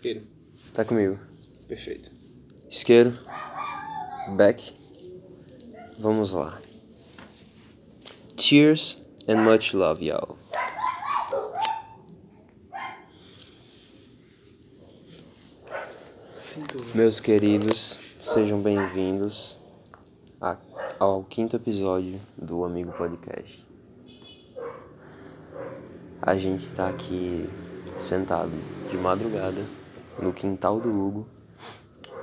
Isqueiro. Tá comigo. Perfeito. Isqueiro. Back. Vamos lá. Cheers and much love, y'all. Meus queridos, sejam bem-vindos ao quinto episódio do Amigo Podcast. A gente tá aqui sentado de madrugada no quintal do Hugo,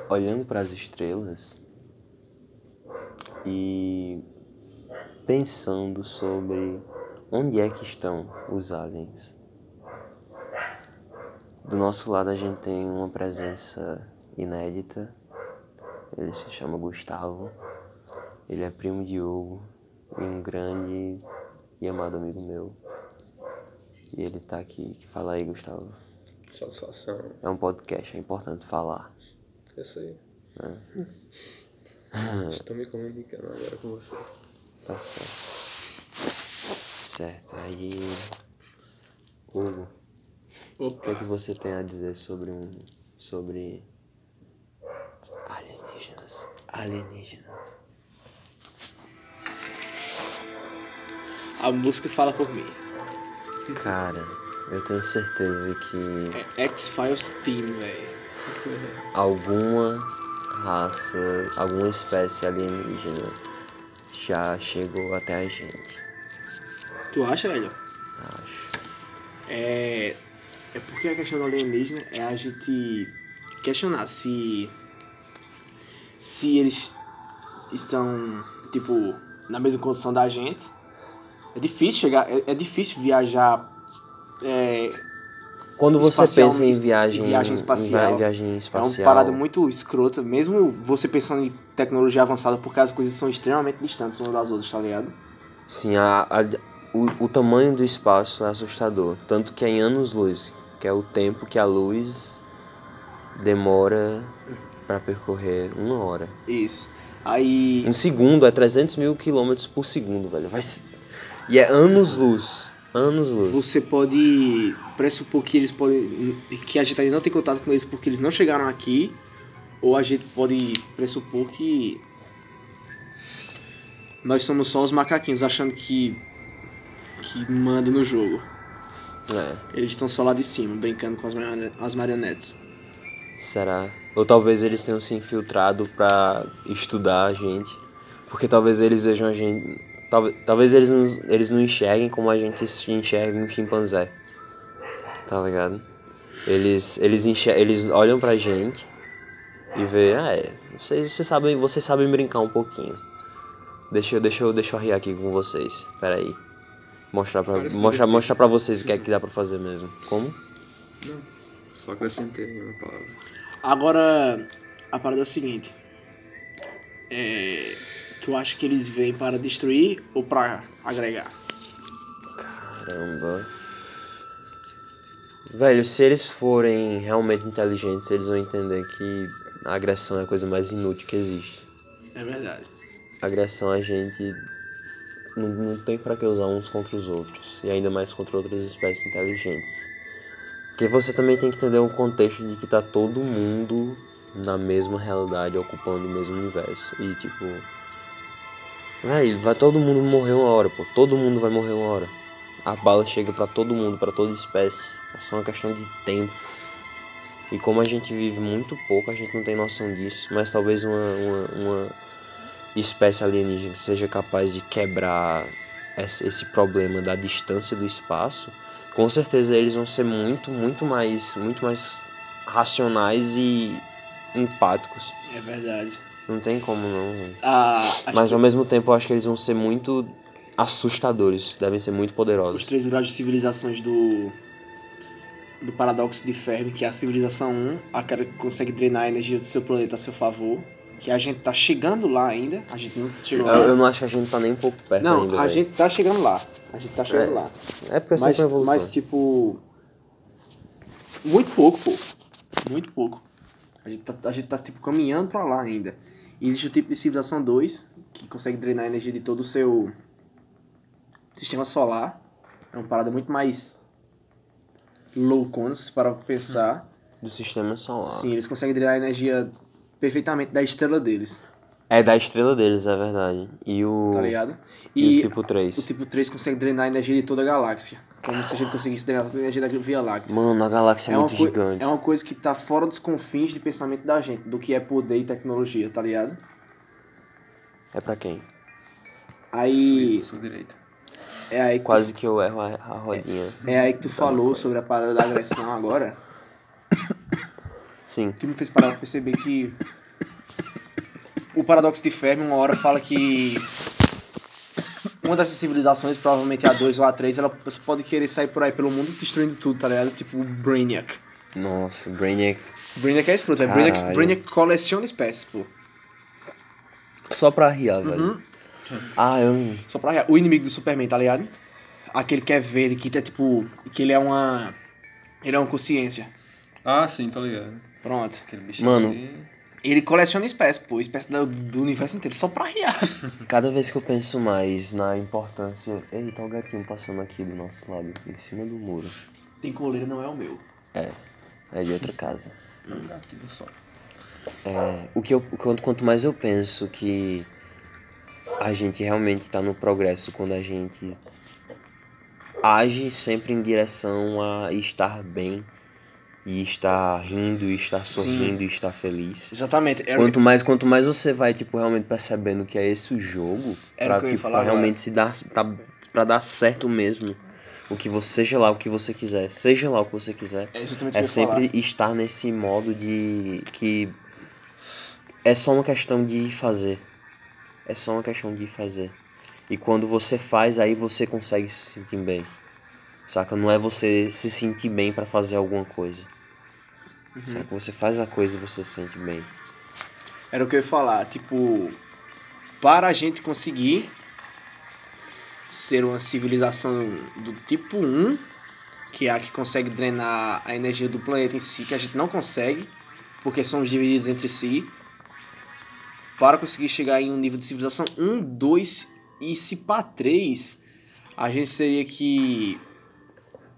olhando para as estrelas e pensando sobre onde é que estão os aliens. Do nosso lado a gente tem uma presença inédita. Ele se chama Gustavo. Ele é primo de Hugo e um grande e amado amigo meu. E ele tá aqui. Fala aí, Gustavo. Satisfação. É um podcast, é importante falar. Eu sei. É. Estou me comunicando agora com você. Tá certo. Certo, aí. Hugo, o que é que você tem a dizer sobre um. sobre. alienígenas? Alienígenas. A música fala por mim. Cara, eu tenho certeza que É X-Files Team, velho. alguma raça, alguma espécie alienígena já chegou até a gente. Tu acha, velho? Acho. É. É porque a questão do alienígena é a gente questionar se. Se eles estão, tipo, na mesma condição da gente. É difícil chegar. É, é difícil viajar. É, Quando você Espacial- pensa em viagem, viagem espacial. em viagem é espacial, uma parada muito escrota, mesmo você pensando em tecnologia avançada, porque as coisas são extremamente distantes umas das outras, tá ligado? Sim, a, a- o, o tamanho do espaço é assustador. Tanto que é em anos-luz, que é o tempo que a luz demora para percorrer uma hora. Isso. Aí. Um segundo é 300 mil quilômetros por segundo, velho. Vai. E é anos-luz. Anos-luz. Você pode pressupor que eles podem. que a gente ainda não tem contato com eles porque eles não chegaram aqui. Ou a gente pode pressupor que. Nós somos só os macaquinhos achando que. que manda no jogo. É, Eles estão só lá de cima, brincando com as, marione- as marionetes. será? Ou talvez eles tenham se infiltrado pra estudar a gente. Porque talvez eles vejam a gente. Talvez, talvez eles, não, eles não enxerguem como a gente se enxerga um chimpanzé. Tá ligado? Eles, eles, enxer eles olham pra gente e vê, ah, é, vocês, vocês, sabem, vocês sabem brincar um pouquinho. Deixa eu, deixa eu, deixa eu rir aqui com vocês. Pera aí. Mostrar pra, Parece mostrar, divertido. mostrar pra vocês o que é que dá pra fazer mesmo. Como? Não, só acrescentei uma palavra. Agora, a parada é o seguinte. É, tu acha que eles vêm para destruir ou para agregar? Caramba. Velho, se eles forem realmente inteligentes, eles vão entender que a agressão é a coisa mais inútil que existe. É verdade. agressão a gente não, não tem pra que usar uns contra os outros. E ainda mais contra outras espécies inteligentes. Porque você também tem que entender o contexto de que tá todo mundo na mesma realidade, ocupando o mesmo universo. E tipo. Véi, vai todo mundo morrer uma hora, pô. Todo mundo vai morrer uma hora. A bala chega pra todo mundo, pra toda espécie. É só uma questão de tempo. E como a gente vive muito pouco, a gente não tem noção disso. Mas talvez uma, uma, uma espécie alienígena seja capaz de quebrar esse problema da distância do espaço, com certeza eles vão ser muito, muito mais, muito mais racionais e empáticos. É verdade. Não tem como não. Ah, as Mas tre- ao mesmo tempo eu acho que eles vão ser muito assustadores, devem ser muito os poderosos. três graus de civilizações do do paradoxo de Fermi, que é a civilização 1, aquela que consegue drenar a energia do seu planeta a seu favor, que a gente tá chegando lá ainda, a gente não chegou Eu, lá. eu não acho que a gente tá nem um pouco perto Não, ainda. a velho. gente tá chegando lá. A gente tá chegando É. lá. É porque é Mas, uma evolução. mas, tipo. Muito pouco, pô. Muito pouco. A gente, tá, a gente tá, tipo, caminhando pra lá ainda. Existe o tipo de civilização 2, que consegue drenar a energia de todo o seu sistema solar. É uma parada muito mais loucona, se parar pra pensar. do sistema solar. Sim, eles conseguem drenar a energia perfeitamente da estrela deles, É da estrela deles, é verdade. E o. tá ligado? E, o tipo 3. o tipo 3 consegue drenar a energia de toda a galáxia. Como se a gente conseguisse drenar toda a energia da Via Láctea. Mano, a galáxia é, É muito gigante. é uma coisa que tá fora dos confins de pensamento da gente, do que é poder e tecnologia, tá ligado? É pra quem? Aí. Sua direita. É aí que tu, Quase que eu erro a, a rodinha. é aí que tu falou sobre a parada da agressão agora. Sim. que me fez parar pra perceber que o paradoxo de Fermi uma hora fala que uma dessas civilizações, provavelmente a 2 ou a 3, ela pode querer sair por aí pelo mundo destruindo tudo, tá ligado? Tipo o Brainiac. Nossa, Brainiac. Brainiac é escroto, é Brainiac. Brainiac coleciona espécies, pô. Só pra riar, velho. Ah, eu. Só pra o inimigo do Superman, tá ligado? Aquele que é verde, que é tipo. que ele é uma. Ele é uma consciência. Ah, sim, tô ligado. Pronto. Aquele bicho Mano. ali. Ele coleciona espécies, pô, espécies do, do universo inteiro, só pra riar. Cada vez que eu penso mais na importância. Eita, o gatinho passando aqui do nosso lado, em cima do muro. Tem coleira, não é o meu. É. É de outra casa. Um gato do sol. É, o que eu, quanto, quanto mais eu penso que a gente realmente tá no progresso quando a gente age sempre em direção a estar bem e estar rindo, e estar sorrindo, e estar feliz. Exatamente. Quanto mais, quanto mais você vai, tipo, realmente percebendo que é esse o jogo, Era o pra, que tipo, falar pra realmente se dar, tá, pra dar certo mesmo, o que você, seja lá o que você quiser, seja lá o que você quiser, É é sempre estar nesse modo de que é só uma questão de fazer. É só uma questão de fazer. E quando você faz, aí você consegue se sentir bem. Saca? Não é você se sentir bem pra fazer alguma coisa. Saca? Você faz a coisa e você se sente bem. Era o que eu ia falar, tipo, para a gente conseguir ser uma civilização do tipo 1, que é a que consegue drenar a energia do planeta em si, que a gente não consegue, porque somos divididos entre si, para conseguir chegar em um nível de civilização 1, 2 e se para 3, a gente teria que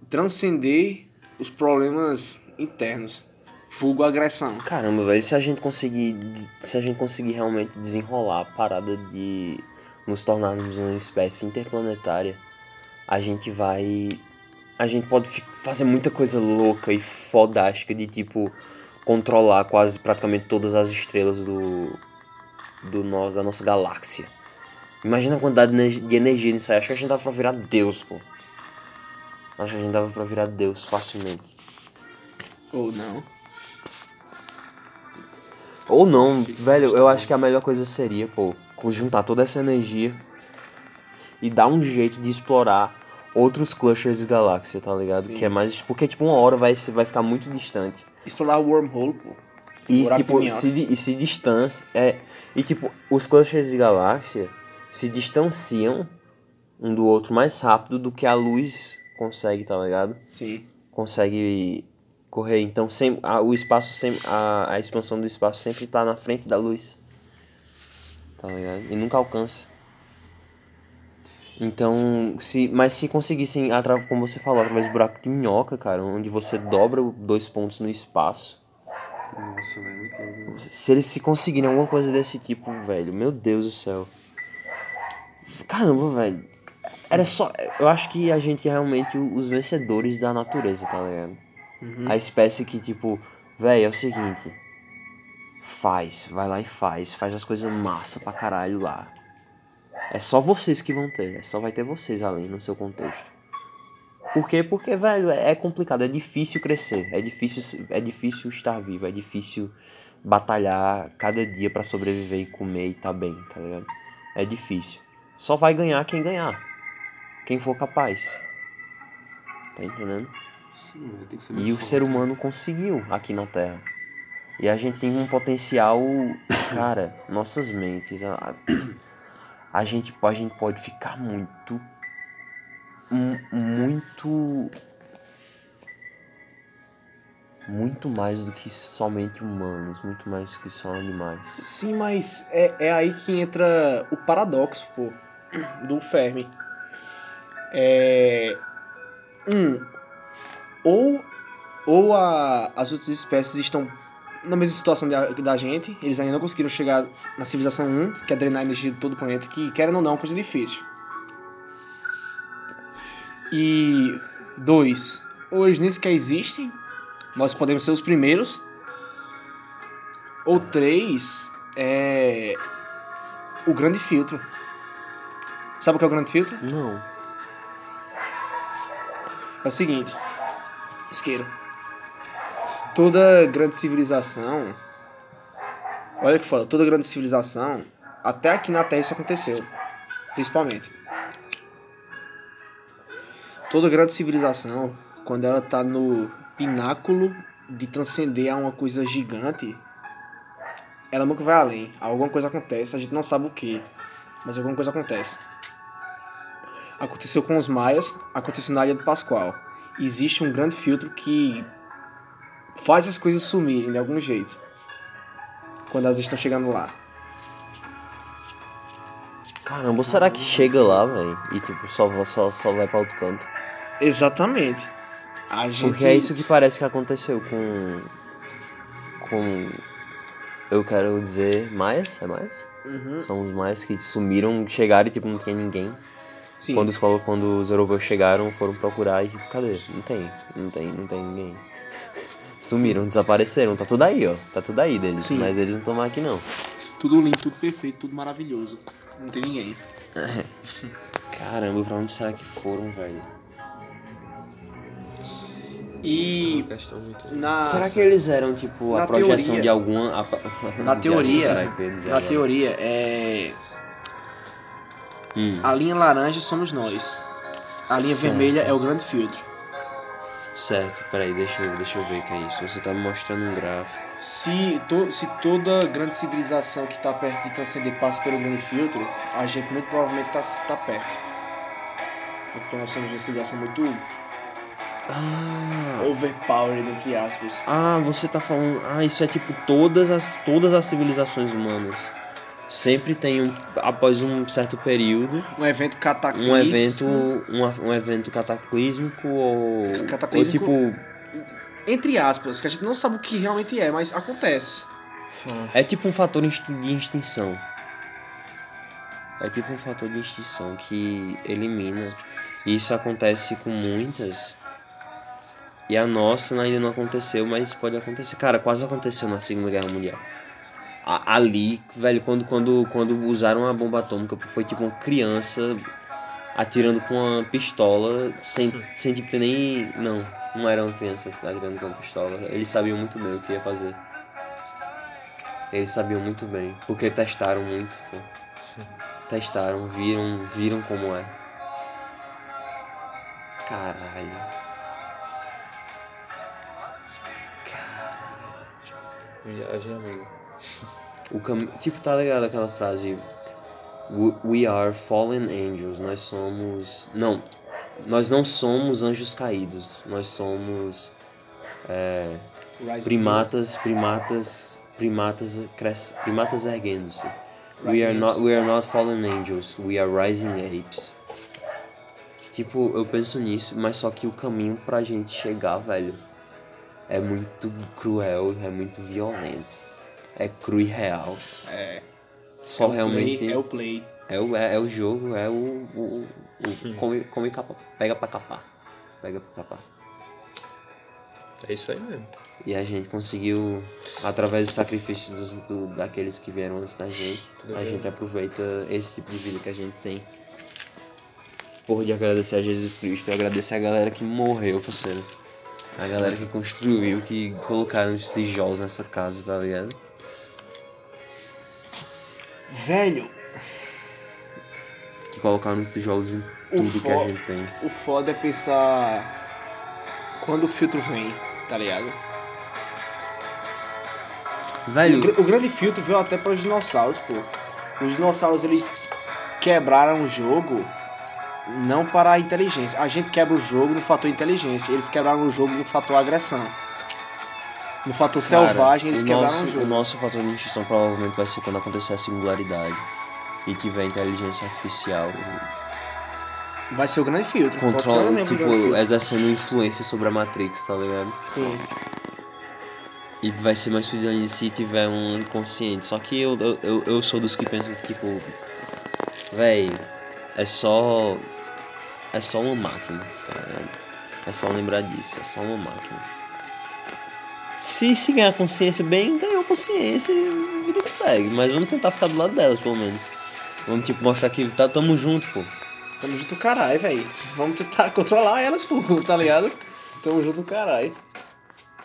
transcender os problemas internos, vulgo agressão. Caramba, velho, se a gente conseguir. Se a gente conseguir realmente desenrolar a parada de nos tornarmos uma espécie interplanetária, a gente vai. A gente pode fazer muita coisa louca e fodástica de tipo controlar quase praticamente todas as estrelas do. do nosso, da nossa galáxia. Imagina a quantidade de energia- de energia nisso aí. Acho que a gente dava pra virar Deus, pô. Acho que a gente dava pra virar Deus facilmente. Ou não. Ou não, velho, eu acho que a melhor coisa seria, pô, juntar toda essa energia e dar um jeito de explorar outros clusters de galáxia, tá ligado? Sim. Que é mais. Porque, tipo, uma hora vai, vai ficar muito distante. Explorar o wormhole, pô. E, Buraco tipo, se, e se distancia. É, e, tipo, os clusters de galáxia se distanciam um do outro mais rápido do que a luz consegue, tá ligado? Sim. consegue correr. Então sem, a, o espaço sempre, a, a expansão do espaço sempre tá na frente da luz. Tá ligado? E nunca alcança. Então, se, mas se conseguissem, como você falou, através do buraco de minhoca, cara, onde você dobra dois pontos no espaço. Nossa, velho. Se eles se conseguirem alguma coisa desse tipo, velho, meu Deus do céu. Caramba, velho. Era só. Eu acho que a gente é realmente os vencedores da natureza, tá ligado? A espécie que, tipo, velho, é o seguinte. Faz, vai lá e faz. Faz as coisas massa pra caralho lá. É só vocês que vão ter. É só vai ter vocês ali no seu contexto. Por quê? Porque, velho, é é complicado, é difícil crescer, é difícil, é difícil estar vivo, é difícil batalhar cada dia pra sobreviver e comer e tá bem, tá ligado? É difícil. Só vai ganhar quem ganhar. Quem for capaz. Tá entendendo? Sim, E o ser forte. humano conseguiu aqui na Terra. E a gente tem um potencial, cara, nossas mentes, a, a gente, a gente pode ficar muito, mu- muito, muito mais do que somente humanos, muito mais do que só animais. Sim, mas é, é aí que entra o paradoxo, pô, do Fermi. É. Um. Ou ou a, as outras espécies estão na mesma situação da, da gente, eles ainda não conseguiram chegar na civilização 1, que é drenar a energia de todo o planeta, que querendo ou não é uma coisa difícil. E dois, ou eles nem sequer existem, nós podemos ser os primeiros. Ou três, é o grande filtro. Sabe o que é o grande filtro? Não. É o seguinte, isqueiro. Toda grande civilização, olha que foda, toda grande civilização, até aqui na Terra isso aconteceu, principalmente. Toda grande civilização, quando ela tá no pináculo de transcender a uma coisa gigante, ela nunca vai além. Alguma coisa acontece, a gente não sabe o que, mas alguma coisa acontece. Aconteceu com os maias, aconteceu na Ilha do Pascoal. Existe um grande filtro que faz as coisas sumirem de algum jeito. Quando elas estão chegando lá. Caramba, será que chega lá, velho? E tipo, só, só, só vai pra outro canto? Exatamente. A gente... Porque é isso que parece que aconteceu com. Com. Eu quero dizer, Maias? É Maias? Uhum. São os Maias que sumiram, chegaram e tipo, não tinha ninguém. Sim. Quando os, quando os europeus chegaram, foram procurar e tipo, cadê? Não tem, não tem, não tem ninguém. Sumiram, desapareceram, tá tudo aí, ó. Tá tudo aí deles. Sim. Mas eles não estão mais aqui não. Tudo lindo, tudo perfeito, tudo maravilhoso. Não tem ninguém. Caramba, pra onde será que foram, velho? E na Será que eles eram, tipo, a projeção teoria- de alguma. a- na teoria, na teoria é Hum. a linha laranja somos nós. A linha Certo. vermelha é o grande filtro. Certo, peraí, deixa eu, deixa eu ver o que é isso. Você tá me mostrando um gráfico. Se, to, se toda grande civilização que está perto de transcender passa pelo grande filtro, a gente muito provavelmente está tá perto. Porque nós somos uma civilização muito Ah, overpowered, entre aspas. ah, você tá falando. Ah, isso é tipo todas as, todas as civilizações humaas. Sempre tem um. Após um certo período, Um evento cataclismo. um evento. Um, um evento cataclísmico ou. Cataclísmico. Ou tipo. Entre aspas, que a gente não sabe o que realmente é, mas acontece. É tipo um fator de extinção. É tipo um fator de extinção que elimina. E isso acontece com muitas. E a nossa ainda não aconteceu, mas pode acontecer. Cara, quase aconteceu na Segunda Guerra Mundial. Ali, velho, quando, quando, quando usaram a bomba atômica, foi tipo uma criança atirando com uma pistola sem, sem tipo ter nem. Não, não era uma criança atirando com uma pistola. Eles sabiam muito bem o que ia fazer. Eles sabiam muito bem, porque testaram muito, pô. Testaram, viram, viram como é. Caralho. Viagem, amigo. O cam... Tipo, tá ligado aquela frase "We- are fallen angels, nós somos... Não, nós não somos anjos caídos, nós somos é, primatas, primatas, primatas, cres... primatas erguendo-se. We are, not, we are not fallen angels, we are rising apes. Tipo, eu penso nisso, mas só que o caminho pra gente chegar, velho, é muito cruel, é muito violento. É cru e real. É. Só é realmente. Play, é o play. É o, é, é o jogo, é o. o, o come, come capa, pega pra capar. Pega pra capar. É isso aí mesmo. E a gente conseguiu, através do sacrifício dos, do, daqueles que vieram antes da gente, a gente aproveita esse tipo de vida que a gente tem. Por de agradecer a Jesus Cristo e agradecer a galera que morreu, parceiro. A galera que construiu, que colocaram os tijolos nessa casa, tá ligado? Velho, Que colocaram os tijolos em o, tudo que a gente tem. o foda é pensar quando o filtro vem, tá ligado? O, Velho, gr- o grande filtro veio até para os dinossauros, pô. Os dinossauros eles quebraram o jogo não para a inteligência. A gente quebra o jogo no fator inteligência. Eles quebraram o jogo no fator agressão. No fator Cara, selvagem, eles quebraram nosso, o jogo. O nosso fator de extinção provavelmente vai ser quando acontecer a singularidade e tiver inteligência artificial. Vai ser o grande filtro. Controla, tipo, exercendo influência sobre a Matrix, tá ligado? Sim. E vai ser mais ainda se tiver um inconsciente. Só que eu, eu, eu, eu sou dos que pensam que, tipo, véi, é só. É só uma máquina, tá ligado? É só lembrar disso, é só uma máquina. Se, se ganhar consciência bem, ganhou consciência e vida que segue. Mas vamos tentar ficar do lado delas, pelo menos. Vamos, tipo, mostrar que tá, tamo junto, pô. Tamo junto caralho, velho. Vamos tentar controlar elas, pô, tá ligado? Tamo junto caralho.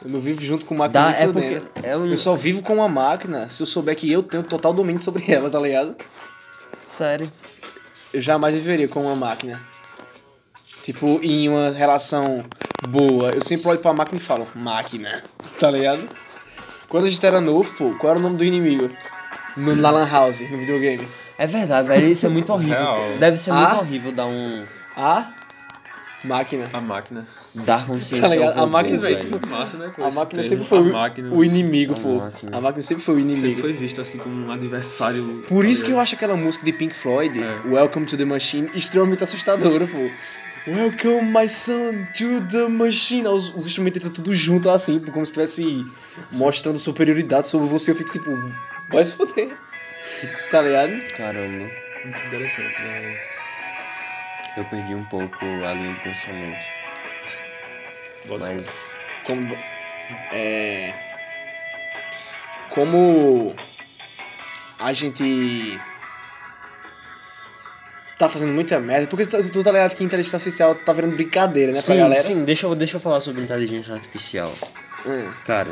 Eu não vivo junto com máquina Dá, é porque. É um... Eu só vivo com uma máquina se eu souber que eu tenho total domínio sobre ela, tá ligado? Sério. Eu jamais viveria com uma máquina. Tipo, em uma relação boa. Eu sempre olho pra máquina e falo, máquina, tá ligado? Quando a gente era novo, pô, qual era o nome do inimigo? No, na Lan House, no videogame. É verdade, velho. Isso é muito horrível. Real. Deve ser Ah? muito horrível dar um. A máquina. A máquina. Dar consciência Tá ligado? ao A robô, máquina velho. sempre foi- Massa, né? com A esse máquina termo. sempre foi a o, máquina o inimigo, A pô. máquina. A máquina sempre foi o sempre inimigo. foi visto assim como um adversário. Por isso tá que eu acho aquela música de Pink Floyd, É. Welcome to the Machine, extremamente assustadora, pô. Welcome my son to the machine. Os, os instrumentos entram tudo junto assim, pô, como se estivesse mostrando superioridade sobre você. Eu fico tipo, vai se fuder. Tá ligado? Caramba. Muito interessante, né? Eu perdi um pouco a linha de pensamento. Bota Mas. Como. É. Como. A gente. Tá fazendo muita merda. Porque tu, tu tá ligado que a inteligência artificial tá virando brincadeira, né, pra sim, galera? sim, deixa eu, deixa eu falar sobre inteligência artificial. Hum. Cara,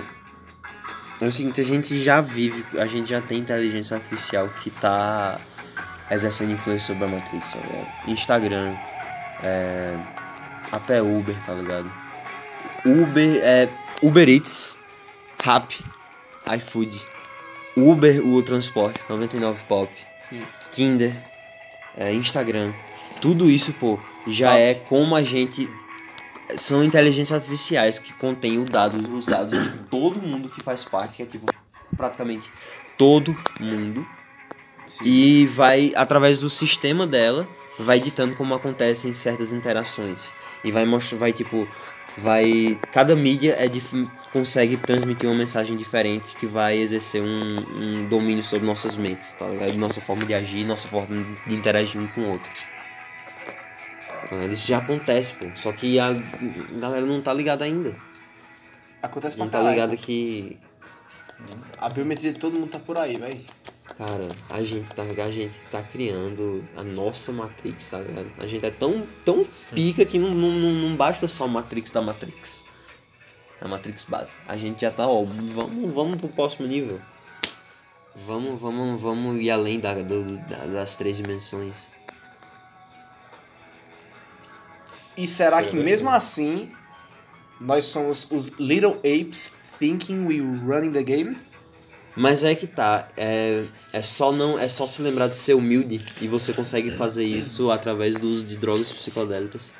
é o seguinte, a gente já vive, a gente já tem inteligência artificial que tá exercendo influência sobre a Matrix, tá ligado? Instagram, é, até Uber, tá ligado? Uber é Uber Eats, Rap, iFood, Uber, o transporte, 99 Pop, Tinder, é, Instagram, tudo isso, pô, já é como a gente são inteligências artificiais que contêm o dado, os dados de todo mundo que faz parte, que é tipo praticamente todo mundo. E vai, através do sistema dela, vai ditando como acontecem certas interações. E vai mostrar, vai tipo, vai. Cada mídia é consegue transmitir uma mensagem diferente que vai exercer um, um domínio sobre nossas mentes, tá ligado? Nossa forma de agir, nossa forma de interagir um com o outro. Ah, Isso já acontece, pô. Só que a galera não tá ligada ainda. Acontece pra Não tá ligada que. A biometria de todo mundo tá por aí, velho. Cara, a gente tá, a gente tá criando a nossa Matrix, tá ligado? A gente é tão, tão pica que não, não, não, basta só a Matrix da Matrix. A Matrix base. A gente já tá, ó, vamos, vamos pro próximo nível. Vamos, vamos, vamos ir além da, do- da- das três dimensões. E será que mesmo assim nós somos os Little Apes thinking we running the game? Mas é que tá, é, é só não é só se lembrar de ser humilde e você consegue fazer isso através do uso de drogas psicodélicas.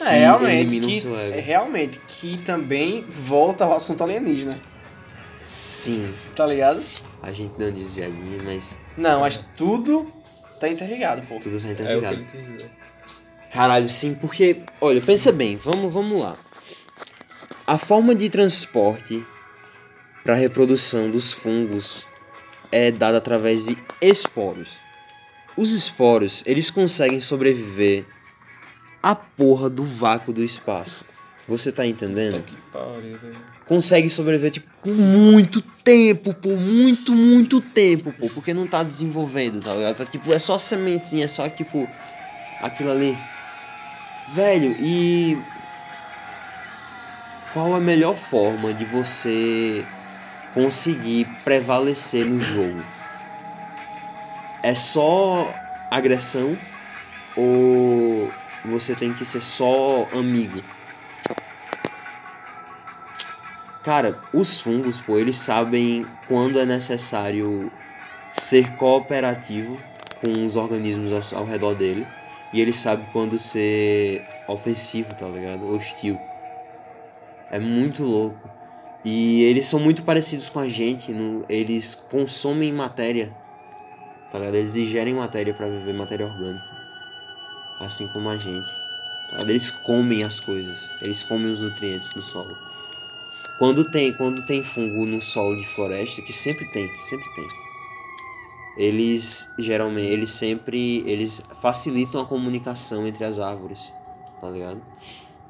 É, realmente. Que, seu ego. é, realmente, que também volta ao assunto alienígena, Sim, tá ligado? a gente deu uma desviadinha, mas Não, mas tudo tá interligado, pô. tudo tá É o que interligado. ele quis dizer. Caralho, sim, porque, olha, pensa bem, vamos, vamos lá. A forma de transporte para reprodução dos fungos é dada através de esporos. Os esporos, eles conseguem sobreviver à porra do vácuo do espaço. Você tá entendendo? Consegue sobreviver tipo, por muito tempo, por muito, muito tempo, pô, porque não tá desenvolvendo, tá ligado? Tá, tipo, é só sementinha, é só tipo aquilo ali. Velho, e qual a melhor forma de você conseguir prevalecer no jogo? É só agressão ou você tem que ser só amigo? Cara, os fungos, pô, eles sabem quando é necessário ser cooperativo com os organismos ao, redor dele. E ele sabe quando ser ofensivo, tá ligado? Hostil. É muito louco. E eles são muito parecidos com a gente. No, eles consomem matéria. Tá ligado? Eles ingerem matéria pra viver, matéria orgânica. assim como a gente. tá? Eles comem as coisas, eles comem os nutrientes no solo. Quando tem, quando tem fungo no solo de floresta, que sempre tem, sempre tem. Eles geralmente, eles sempre, eles facilitam a comunicação entre as árvores, tá ligado?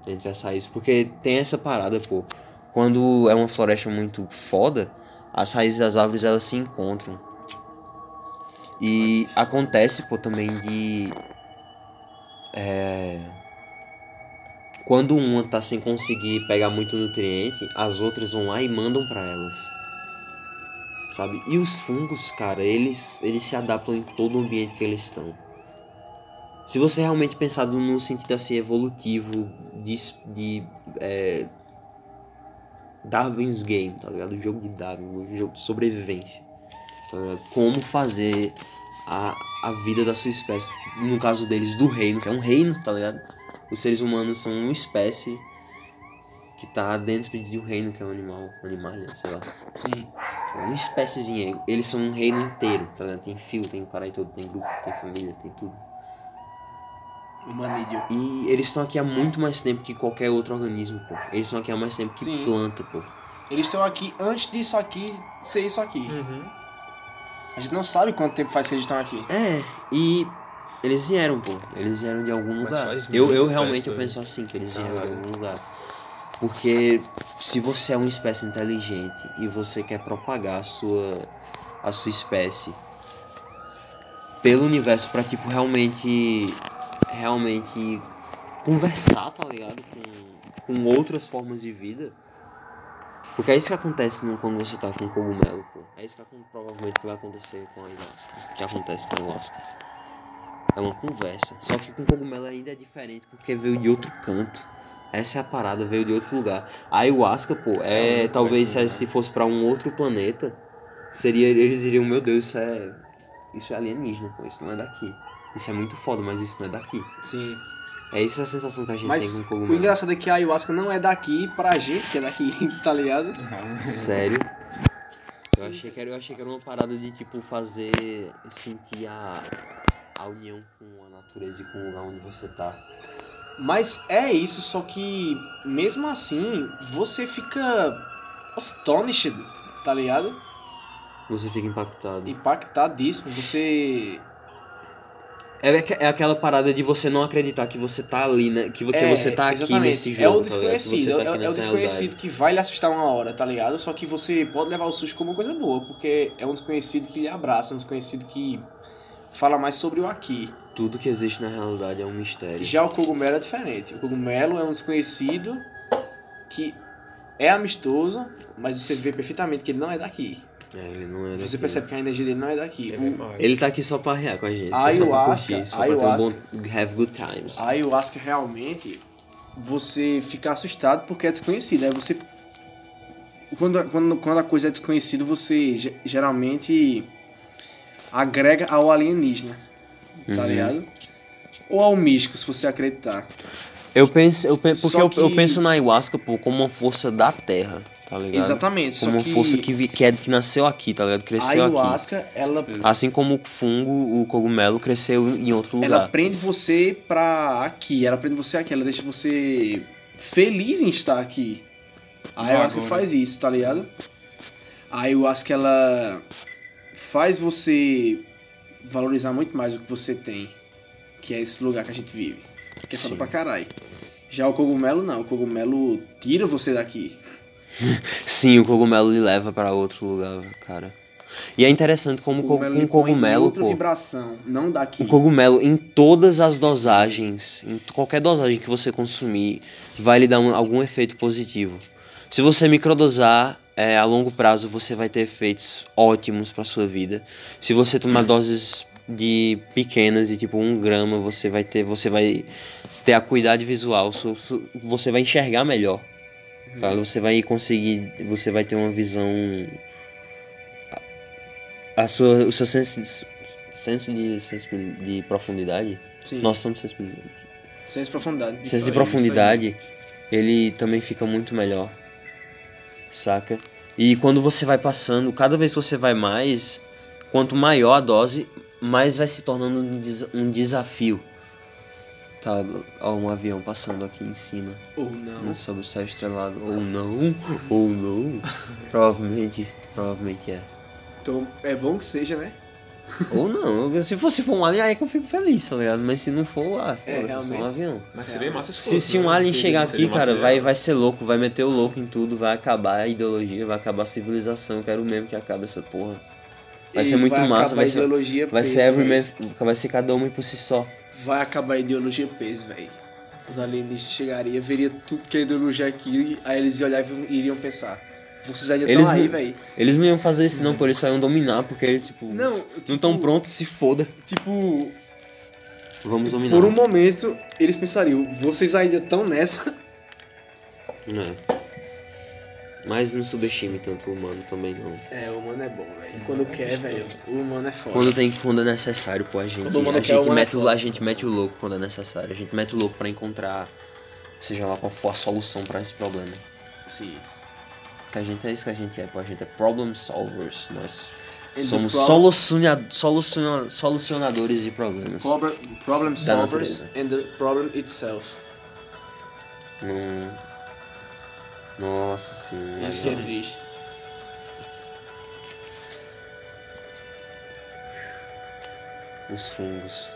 Entre as raízes, porque tem essa parada, pô. Quando é uma floresta muito foda, as raízes das árvores elas se encontram. E acontece, pô, também de é, quando uma tá sem conseguir pegar muito nutriente, as outras vão lá e mandam pra elas. Sabe? E os fungos, cara, eles, eles se adaptam em todo o ambiente que eles estão. Se você realmente pensar num sentido assim evolutivo de, de é, Darwin's Game, tá ligado? O jogo de Darwin, o jogo de sobrevivência. tá? Como fazer a, a vida da sua espécie, no caso deles, do reino, que é um reino, tá ligado? Os seres humanos são uma espécie que tá dentro de um reino que é um animal, animalha, sei lá. Sim. É uma espéciezinha. Eles são um reino inteiro, tá ligado? Tem filo, tem o caralho todo, tem grupo, tem família, tem tudo. O manídeo. E eles estão aqui há muito mais tempo que qualquer outro organismo, pô. Eles estão aqui há mais tempo que Sim. planta, pô. Eles estão aqui antes disso aqui ser isso aqui. Uhum. A gente não sabe quanto tempo faz que eles estão aqui. É, e eles vieram, pô. Eles vieram de algum lugar. Eu, eu realmente eu penso assim, que eles vieram de Caralho. algum lugar. Porque se você é uma espécie inteligente e você quer propagar a sua, a sua espécie pelo universo pra, tipo, realmente. Realmente conversar, tá ligado? Com, com outras formas de vida. Porque é isso que acontece no- quando você tá com cogumelo, pô. É isso que provavelmente vai acontecer com a ayahuasca. Que acontece com a ayahuasca. É uma conversa. Só que com cogumelo ainda é diferente porque veio de outro canto. Essa é a parada, veio de outro lugar. A ayahuasca, pô, é. talvez se, se fosse pra um outro planeta, seria. Eles iriam, meu Deus, isso é. Isso é alienígena, pô, isso não é daqui. Isso é muito foda, mas isso não é daqui. Sim. É essa a sensação que a gente Mas tem com o cogumelo. engraçado é que a ayahuasca não é daqui pra gente que é daqui, tá ligado? Sério? Eu achei, que era, eu achei que era uma parada de tipo fazer sentir a, a união com a natureza e com o lugar onde você tá. Mas é isso, só que mesmo assim você fica astonished, tá ligado? Você fica impactado. Impactadíssimo. Você. É, é aquela parada de você não acreditar que você tá ali, né? Que, que é, você tá aqui exatamente. nesse jogo. É o tá desconhecido, tá é, aqui é o nessa desconhecido realidade. que vai lhe assustar uma hora, tá ligado? Só que você pode levar o susto como uma coisa boa, porque é um desconhecido que lhe abraça, é um desconhecido que fala mais sobre o aqui. Tudo que existe na realidade é um mistério. Já o cogumelo é diferente. O cogumelo é um desconhecido que é amistoso, mas você vê perfeitamente que ele não é daqui. É, ele não é Você daqui. percebe que a energia dele não é daqui. Ele é O- mágico. Ele tá aqui só pra rear com a gente. A só pra ayahuasca- curtir, só a pra ter um ayahuasca- bom... Have good times. A ayahuasca realmente você fica assustado porque é desconhecido. Aí você. Quando, quando, quando a coisa é desconhecida, você ge- geralmente agrega ao alienígena. Tá Uhum. ligado? Ou ao místico, se você acreditar. Eu penso, eu penso porque Só eu, eu que- penso na ayahuasca, pô, como uma força da terra, tá ligado? Exatamente, Como que- força que, vi- que, é, que nasceu aqui, tá ligado? A Cresceu aqui. ayahuasca, ela, Assim como o fungo, o cogumelo cresceu em outro lugar. ela prende você pra aqui. Ela prende você aqui. Ela deixa você feliz em estar aqui. A ayahuasca agora. faz isso, tá ligado? A ayahuasca, ela faz você valorizar muito mais o que você tem. Que é esse lugar que a gente vive. Que é foda pra caralho. Já o cogumelo, não. O cogumelo tira você daqui. Sim, o cogumelo lhe leva pra outro lugar, cara. E é interessante como o em cogumelo, outra pô. vibração, não daqui. O cogumelo, em todas as dosagens, em qualquer dosagem que você consumir, vai lhe dar um- algum efeito positivo. Se você microdosar, é, a longo prazo você vai ter efeitos ótimos para sua vida. Se você tomar doses de pequenas, de tipo um grama, você vai ter, você vai ter acuidade visual, su- su- você vai enxergar melhor. Você vai conseguir, você vai ter uma visão a sua, o seu senso, senso de, de profundidade, Sim. noção de sensibilidade, Sem essa profundidade. senso de profundidade, ele também fica muito melhor, saca? E quando você vai passando, cada vez que você vai mais, quanto maior a dose, mais vai se tornando um, des- um desafio. Tá ó, um avião passando aqui em cima. Ou não. Não sobre o céu estrelado. Ou não. Ou não. provavelmente. Provavelmente é. Então é bom que seja, né? Ou não. Se fosse for um alien, aí é que eu fico feliz, tá ligado? Mas se não for, ah, É, é só realmente. um avião. Mas seria massa se Se, fosse, se um né? alien Seria- chegar seria aqui, cara, vai, seria- vai ser louco, vai meter o louco em tudo, vai acabar a ideologia, vai acabar a civilização. Eu quero mesmo que acabe essa porra. Vai E ser muito vai massa, vai ser, ideologia vai ser every velho. man, vai ser cada homem por si só. Vai acabar a ideologia peso, velho. Os alienígenas chegariam, veria tudo que é ideologia aqui, aí eles olhavam e iriam pensar. Vocês ainda Eles estão aí, não- velho. Eles não iam fazer isso não, por isso iam dominar, porque eles, tipo, Não, não tipo- estão prontos, se foda. Tipo, Vamos dominar. por um momento, eles pensariam, vocês ainda estão nessa? É. Mas não subestime tanto o humano também não. É, o humano é bom, velho. Quando quer, velho, o humano é foda. Quando tem quando é necessário, pô, a gente, Quando o humano a quer, o gente humano é mete o, foda. a gente mete o louco quando é necessário. A gente mete o louco pra encontrar seja lá qual for a solução pra esse problema. Sim. Que a gente é isso que a gente é, pô, a gente é problem solvers. Nós And the somos prob- soluciona, soluciona, solucionadores de problemas. Problem, problem solvers and the problem itself. Não... Nossa senhora. Isso que é triste. Os fungos.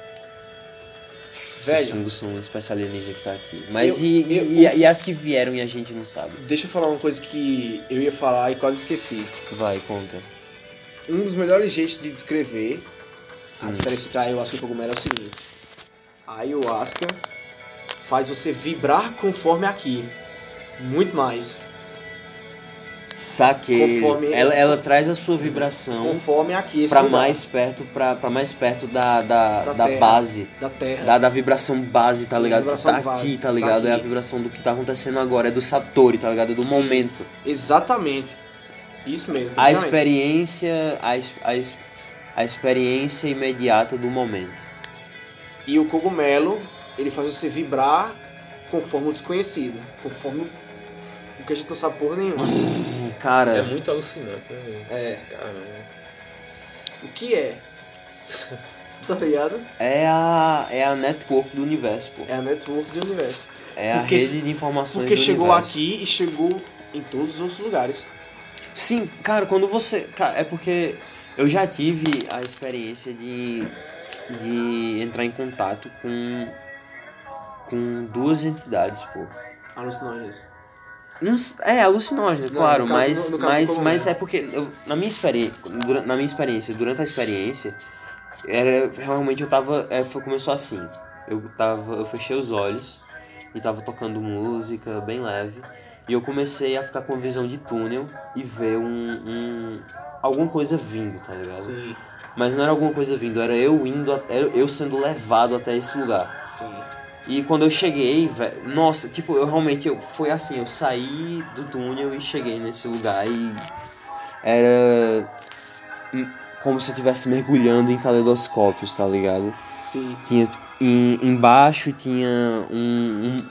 Os Velho, fungos são um espécie alienígena que tá aqui. Mas Eu- e, eu- e, e as que vieram e a gente não sabe? deixa eu falar uma coisa que eu ia falar e quase esqueci. Vai, conta. Um dos melhores jeitos de descrever a diferença entre a ayahuasca e o cogumelo é o seguinte. A ayahuasca faz você vibrar conforme aqui. Muito mais. Saquei. Conforme- Ela, ela traz a sua vibração Conforme aqui. Pra lugar mais perto, pra, pra mais perto da, da, Da da, terra. base. Da terra. Da, da vibração base, tá Sim, ligado? vibração tá base, aqui, tá tá ligado? É a aqui. vibração do que tá acontecendo agora, é do Satori, tá ligado? É do Sim. momento. Exatamente. Isso mesmo. A exatamente. experiência. A, es- a, es- a experiência imediata do momento. E o cogumelo, ele faz você vibrar conforme o desconhecido. Conforme o que a gente não sabe porra nenhuma. Cara, É muito alucinante, né? É. Caramba. O que é? tá ligado? é a, é a network do universo, pô. É a network do universo. É a Porque- rede de informações Porque do chegou universo. aqui e chegou em todos os outros lugares. Sim, cara, quando você. Cara, é porque eu já tive a experiência de, de entrar em contato com, com duas entidades, pô. Alucinógenos. É alucinógeno, Não, claro, caso- mas, no- no mas, mas cogumelo. é porque eu, na, minha experiência, na minha experiência, durante a experiência, era realmente eu tava. É, foi, começou assim. Eu tava. Eu fechei os olhos e tava tocando música bem leve. E eu comecei a ficar com visão de túnel e ver um. um alguma coisa vindo, tá ligado? Sim, Mas não era alguma coisa vindo, era eu indo, eu sendo levado até esse lugar. sim. E quando eu cheguei, velho, nossa, tipo, eu realmente, eu, foi assim, eu saí do túnel e cheguei nesse lugar e era hum, como se eu estivesse mergulhando em caleidoscópios, tá ligado? Sim. Tinha, em, embaixo tinha um,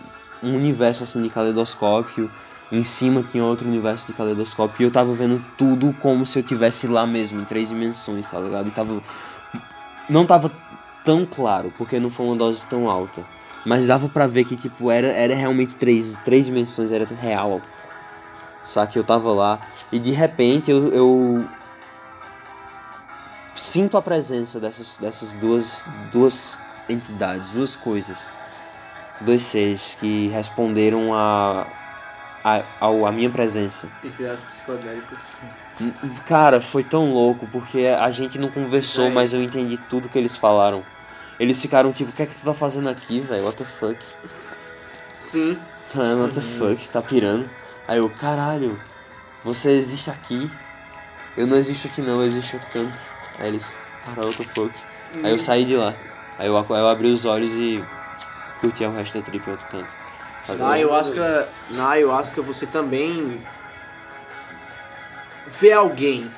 um, um universo assim de caleidoscópio, em cima tinha outro universo de caleidoscópio e eu tava vendo tudo como se eu tivesse lá mesmo, em três dimensões, tá ligado? E tava. Não tava tão claro, porque não foi uma dose tão alta. Mas dava pra ver que, tipo, era, era realmente três, três dimensões, era real. Sabe que eu tava lá e de repente eu, eu sinto a presença dessas, dessas duas, duas entidades, duas coisas, dois seres que responderam a, a, ao- a minha presença. Entidades psicodélicas. Cara, foi tão louco porque a gente não conversou, É. mas eu entendi tudo que eles falaram. Eles ficaram tipo, o que é que você tá fazendo aqui, velho? What the fuck? Sim. Mano, what the fuck? Tá pirando? Aí eu, caralho, você existe aqui? Eu não existo aqui não, eu existo outro canto. Aí eles, cara, what the fuck? Aí eu saí de lá. Aí eu, eu abri os olhos e curti o resto da trip em outro canto. Na ayahuasca, na ayahuasca você também vê alguém.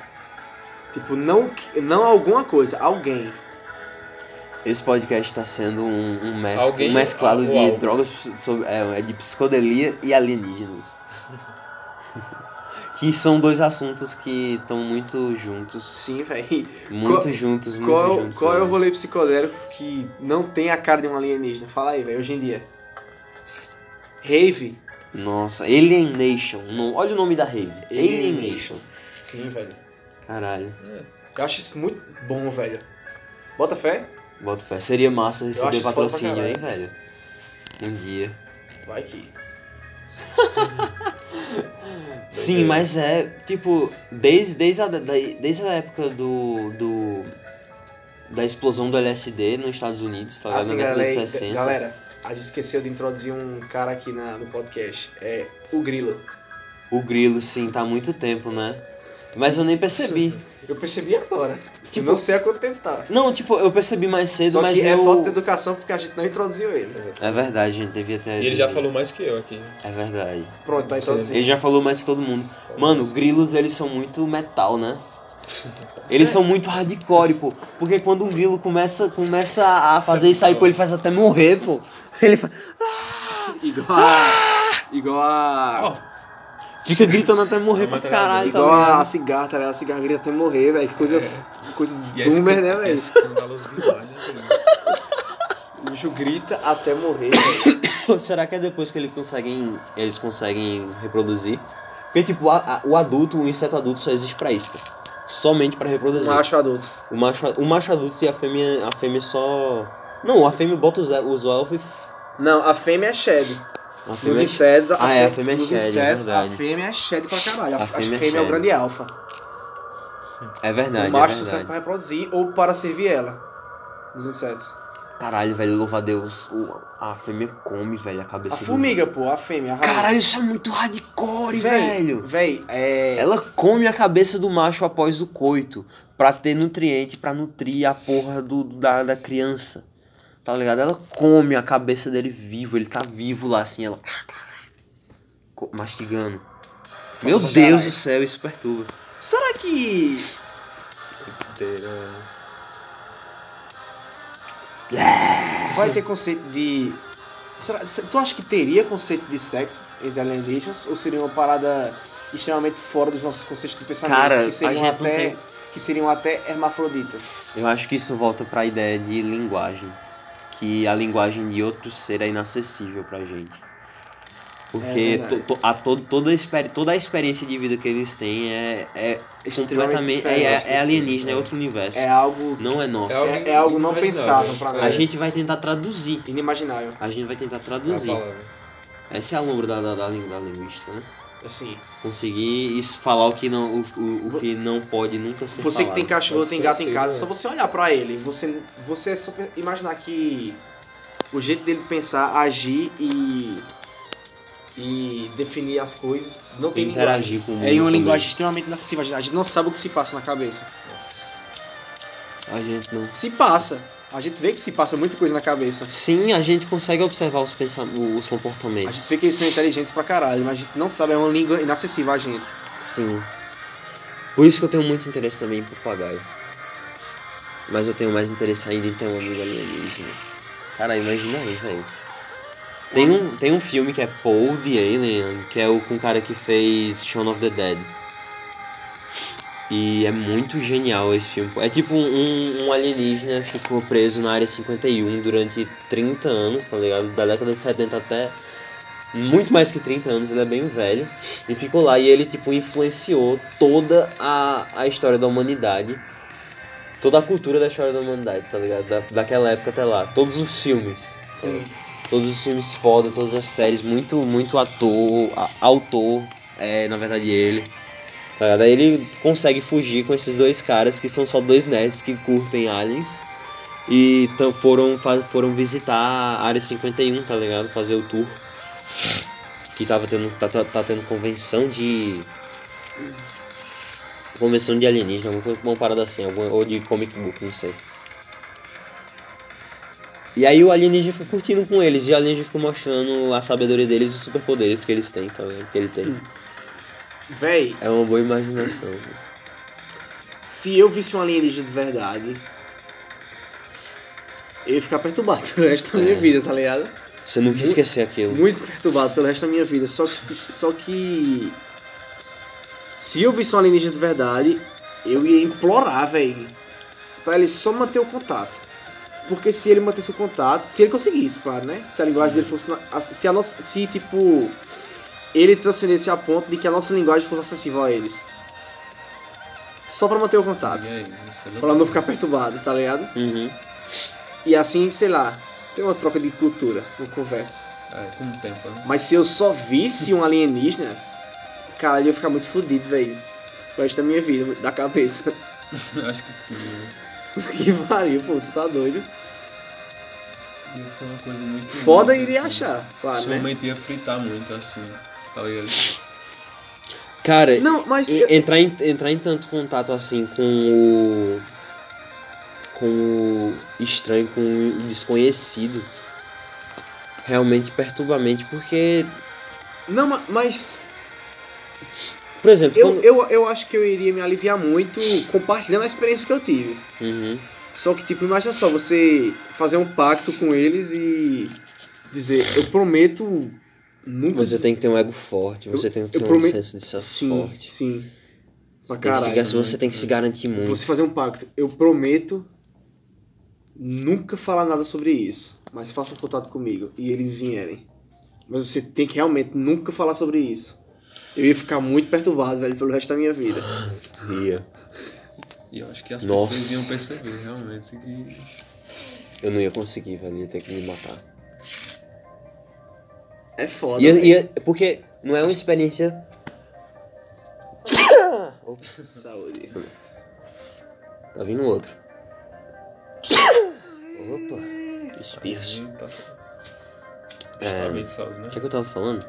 Tipo, não, não alguma coisa, alguém. Esse podcast tá sendo um, um, mes- Alguém um mesclado ou de algo? drogas sobre, é, é de psicodelia e alienígenas. Que são dois assuntos que estão muito juntos. Sim, velho. Muito Qual- juntos, muito Qual, juntos. qual é o rolê psicodélico que não tem a cara de um alienígena? Fala aí, velho, hoje em dia. Rave? Nossa, Alien Nation. Não, olha o nome da rave. Alien Alien Nation. Sim, velho. Caralho. Eu acho isso muito bom, velho. Bota fé? Bota fé. Seria massa receber patrocínio, hein, velho? Um dia. Vai que. Sim, mas é, tipo, desde, desde, a, desde a época do, do. da explosão do LSD nos Estados Unidos, tá ligado? Assim, galera, de 60. galera, a gente esqueceu de introduzir um cara aqui na, no podcast. É o Grilo. O grilo, sim, tá há muito tempo, né? Mas eu nem percebi. Eu percebi agora. Tipo- não sei há quanto tempo tá. Não, tipo, eu percebi mais cedo, Só mas que é eu... falta de educação porque a gente não introduziu ele. É verdade, a gente devia ter... E ele já falou mais que eu aqui. É verdade. Pronto, tá introduzido. Ele já falou mais que todo mundo. Mano, grilos, eles são muito metal, né? Eles são muito hardcore, pô. Porque quando um grilo começa, começa a fazer isso aí, pô, ele faz até morrer, pô. Ele faz... Igual a. Igual a. fica gritando até morrer pra mas tá caralho, tá Igual a cigarra, tá ligado? A cigarra grita até morrer, velho. Que coisa. Coisa E é doomer, né, é velho? né, velho? O bicho grita até morrer, velho. Será que é depois que eles conseguem, eles conseguem reproduzir? Porque, tipo, a- a- o adulto, o inseto adulto só existe pra isso, pô. Somente pra reproduzir. Macho adulto. O macho, o macho adulto e a fêmea, a fêmea só... Não, a fêmea bota os, os ovos e... Não, a fêmea é shed. A Nos fêmea- insetos, a, Ah, é, a fê- fêmea é nos shed, é insetos, a verdade. fêmea é shed pra caralho. A, A a fêmea fêmea, é é o shed. grande alfa. É verdade, o macho é serve pra reproduzir ou para servir ela. Nos insetos. Caralho, velho, louva a Deus. o- a fêmea come, velho, a cabeça A do- formiga, pô, a fêmea. A. Caralho, isso é muito hardcore, velho. Véi, é. Ela come a cabeça do macho após o coito. Pra ter nutriente, pra nutrir a porra do, da, da criança. Tá ligado? Ela come a cabeça dele vivo. Ele tá vivo lá, assim, ela... Mastigando. Meu Deus caralho. do céu, isso perturba. Será que. Vai ter conceito de. Será, tu acha que teria conceito de sexo entre alienígenas? Ou seria uma parada extremamente fora dos nossos conceitos de pensamento? Cara, que a seriam até. tem- Que seriam até hermafroditas. Eu acho que isso volta pra ideia de linguagem. Que a linguagem de outro ser é inacessível pra gente. Porque É to- to- a todo, toda, a toda a experiência de vida que eles têm é, é completamente. É, é, é alienígena, é outro universo. É algo. Não é nosso. É algo É, é algo não pensável pra A nós. gente vai tentar traduzir. Inimaginável. A gente vai tentar É a traduzir. Essa é a lombra da, da, da, da linguística, né? Assim. Conseguir isso, falar o que não, o, o, o que não pode nunca ser Você que falado. tem cachorro, tem gato em casa, né? só você olhar pra ele, você, você é imaginar que o jeito dele pensar, agir e e definir as coisas não tem Interagir linguagem. com o É mundo em uma também. linguagem extremamente inacessível. A gente não sabe o que se passa na cabeça. A gente não. Se passa. A gente vê que se passa muita coisa na cabeça. Sim, a gente consegue observar os, pensam... os A comportamentos. gente vê que eles são inteligentes pra caralho, mas a gente não sabe, é uma língua inacessível a gente. Sim. Por isso que eu tenho muito interesse também em papagaio. Mas eu tenho mais interesse ainda em ter um amigo alienígena. Cara, imagina aí, velho. Tem um, tem um filme que é Paul the Alien, que é o com o cara que fez Shaun of the Dead. E é muito genial esse filme. É tipo um, um alienígena ficou preso na área 51 durante 30 anos, tá ligado? Da década de 70 até muito mais que 30 anos, ele é bem velho. E ficou lá e ele, tipo, influenciou toda a, a história da humanidade. Toda a cultura da história da humanidade, tá ligado? Da, daquela época até lá. Todos os filmes. tá? Todos os filmes foda, todas as séries, muito, muito ator, a- autor, é, na verdade ele. Tá ligado? Aí ele consegue fugir com esses dois caras que são só dois nerds que curtem aliens. E foram, foram visitar a área 51, tá ligado? Fazer o tour. Que tava tendo. Tá, tá, tá tendo convenção de. Convenção de alienígena, alguma, parada assim, alguma, ou de comic book, não sei. E aí o alienígena fica curtindo com eles, e o alienígena fica mostrando a sabedoria deles e os superpoderes que eles têm, tá? Que ele tem. Véi, É uma boa imaginação. se eu visse um alienígena de verdade, eu ia ficar perturbado pelo resto da minha É. vida, tá ligado? Você nunca ia esquecer aquilo. Muito perturbado pelo resto da minha vida. Só que. Só que. Se eu visse um alienígena de verdade, eu ia implorar, velho, pra ele só manter o contato. Porque se ele mantesse o contato, se ele conseguisse, claro, né? Se a linguagem dele fosse. na- Se a nossa. Se, tipo. Ele transcendesse a ponto de que a nossa linguagem fosse acessível a eles. Só pra manter o contato. Aí? Isso é Pra não ficar perturbado, tá ligado? Uhum. E assim, sei lá, tem uma troca de cultura, uma conversa. É, com o tempo, né? Mas se eu só visse um alienígena, cara, eu ia ficar muito fodido, velho. O resto da minha vida, da cabeça. Acho que sim, né? que pariu, pô, tu tá doido. Ia ser uma coisa muito. Foda iria assim. achar, claro, Sua né? mente ia fritar muito, assim. Tá ligado? Cara, Não, mas e- eu- entrar, em, entrar em tanto contato assim com o. com o estranho, com o desconhecido, realmente perturba a mente, porque. Não, ma- mas Por exemplo, eu, quando. eu, eu acho que eu iria me aliviar muito compartilhando a experiência que eu tive. Uhum. Só que, tipo, imagina só, você fazer um pacto com eles e dizer, eu prometo nunca... Você tem que ter um ego forte, você Eu- tem que ter um prometo- senso de ser Sim, forte. sim. Pra Tem que se- caralho. você tem que se garantir muito. Você fazer um pacto. Eu prometo nunca falar nada sobre isso. Mas faça um contato comigo e eles vierem. Mas você tem que realmente nunca falar sobre isso. Eu ia ficar muito perturbado, velho, pelo resto da minha vida. Ria. E eu acho que as Nossa. pessoas iam perceber realmente que. Eu não ia conseguir, velho, ia ter que me matar. É foda. Velho. ia, porque não é uma experiência. Opa, Saúde. tá vindo outro. Opa, espirros. Tá... É, Tá de saúde, né? o que, é que eu tava falando?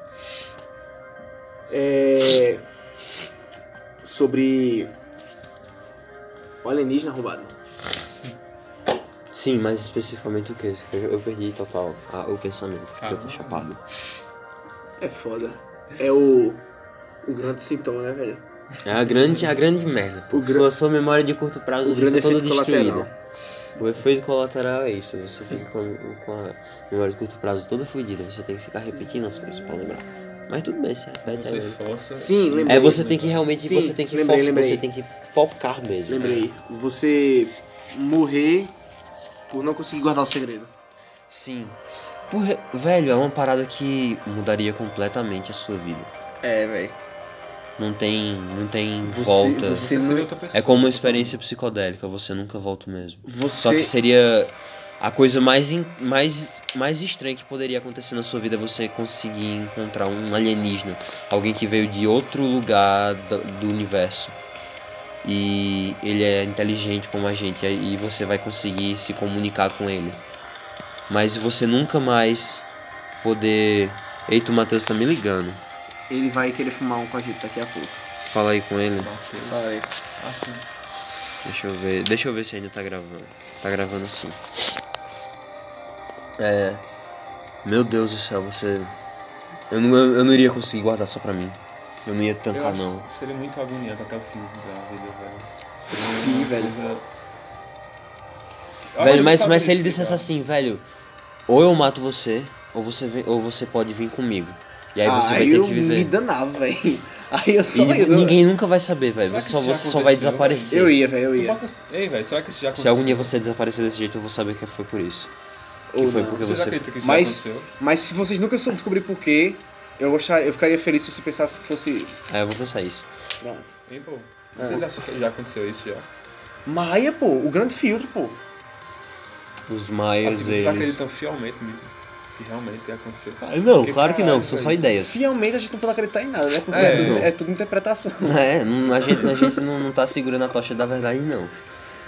É. Sobre. O alienígena roubado. Sim, mais especificamente o que? Eu, perdi total a- o pensamento, porque eu tô chapado. É foda. É o. O grande sintoma, né, velho? É a grande, a grande merda. O sua, sua memória de curto prazo o fica grande toda destruída. colateral. O efeito colateral é isso, você fica com, com a memória de curto prazo toda fodida, você tem que ficar repetindo as coisas pra lembrar. Mas tudo bem, você repete Você aí. força. Sim, lembrei. É, você tem que realmente, Sim, você tem que, lembrei, lembrei. você tem que focar mesmo. Lembrei. Você morrer por não conseguir guardar o segredo. Sim. Por, velho, é uma parada que mudaria completamente a sua vida. É, velho. Não tem, não tem Você- volta. você Você não-. É como uma experiência psicodélica, você nunca volta mesmo. Você- Só que seria a coisa mais, in- mais, mais estranha que poderia acontecer na sua vida é você conseguir encontrar um alienígena, alguém que veio de outro lugar do, do universo. E ele é inteligente como a gente, e você vai conseguir se comunicar com ele. Mas você nunca mais poder. Eita, o Matheus tá me ligando. Ele vai querer fumar um com a gente daqui a pouco. Fala aí com ele. Vai. Assim. Deixa eu ver. Deixa eu ver se ainda tá gravando. Tá gravando sim. É. Meu Deus do céu, você. Eu não, eu não iria conseguir guardar só pra mim. Eu não ia Eu tancar acho não. seria muito agoniante até o fim da vida, velho. Sim, velho. Velho, mas, mas se ele dissesse assim, velho, ou eu mato você, ou você, vem, ou você pode vir comigo. E aí você ah, vai ter eu que me viver. danava, velho. Aí eu só E ia. ninguém nunca vai saber, velho. Você só, você só vai desaparecer. Eu ia, velho, eu ia. Ei, velho, será que isso já aconteceu? Se algum dia você desaparecer desse jeito, eu vou saber que foi por isso. Que Ou foi não. porque Você você. que isso Mas, aconteceu? mas se vocês nunca só descobrir por quê, eu, gostaria, eu ficaria feliz se você pensasse que fosse isso. Ah, eu vou pensar isso. Pronto. Hein, pô? Vocês acham que já aconteceu isso já? Maia, pô, o grande filtro, pô. Os Maias, Assim, vocês eles. acreditam fielmente nisso? Que realmente aconteceu? Ah, Não, Porque, claro que não, caralho, são só ideias. Fielmente a gente não pode acreditar em nada, né? Porque É, é, tudo, é tudo interpretação. É, não- a gente, a gente não, não tá segurando a tocha da verdade, não.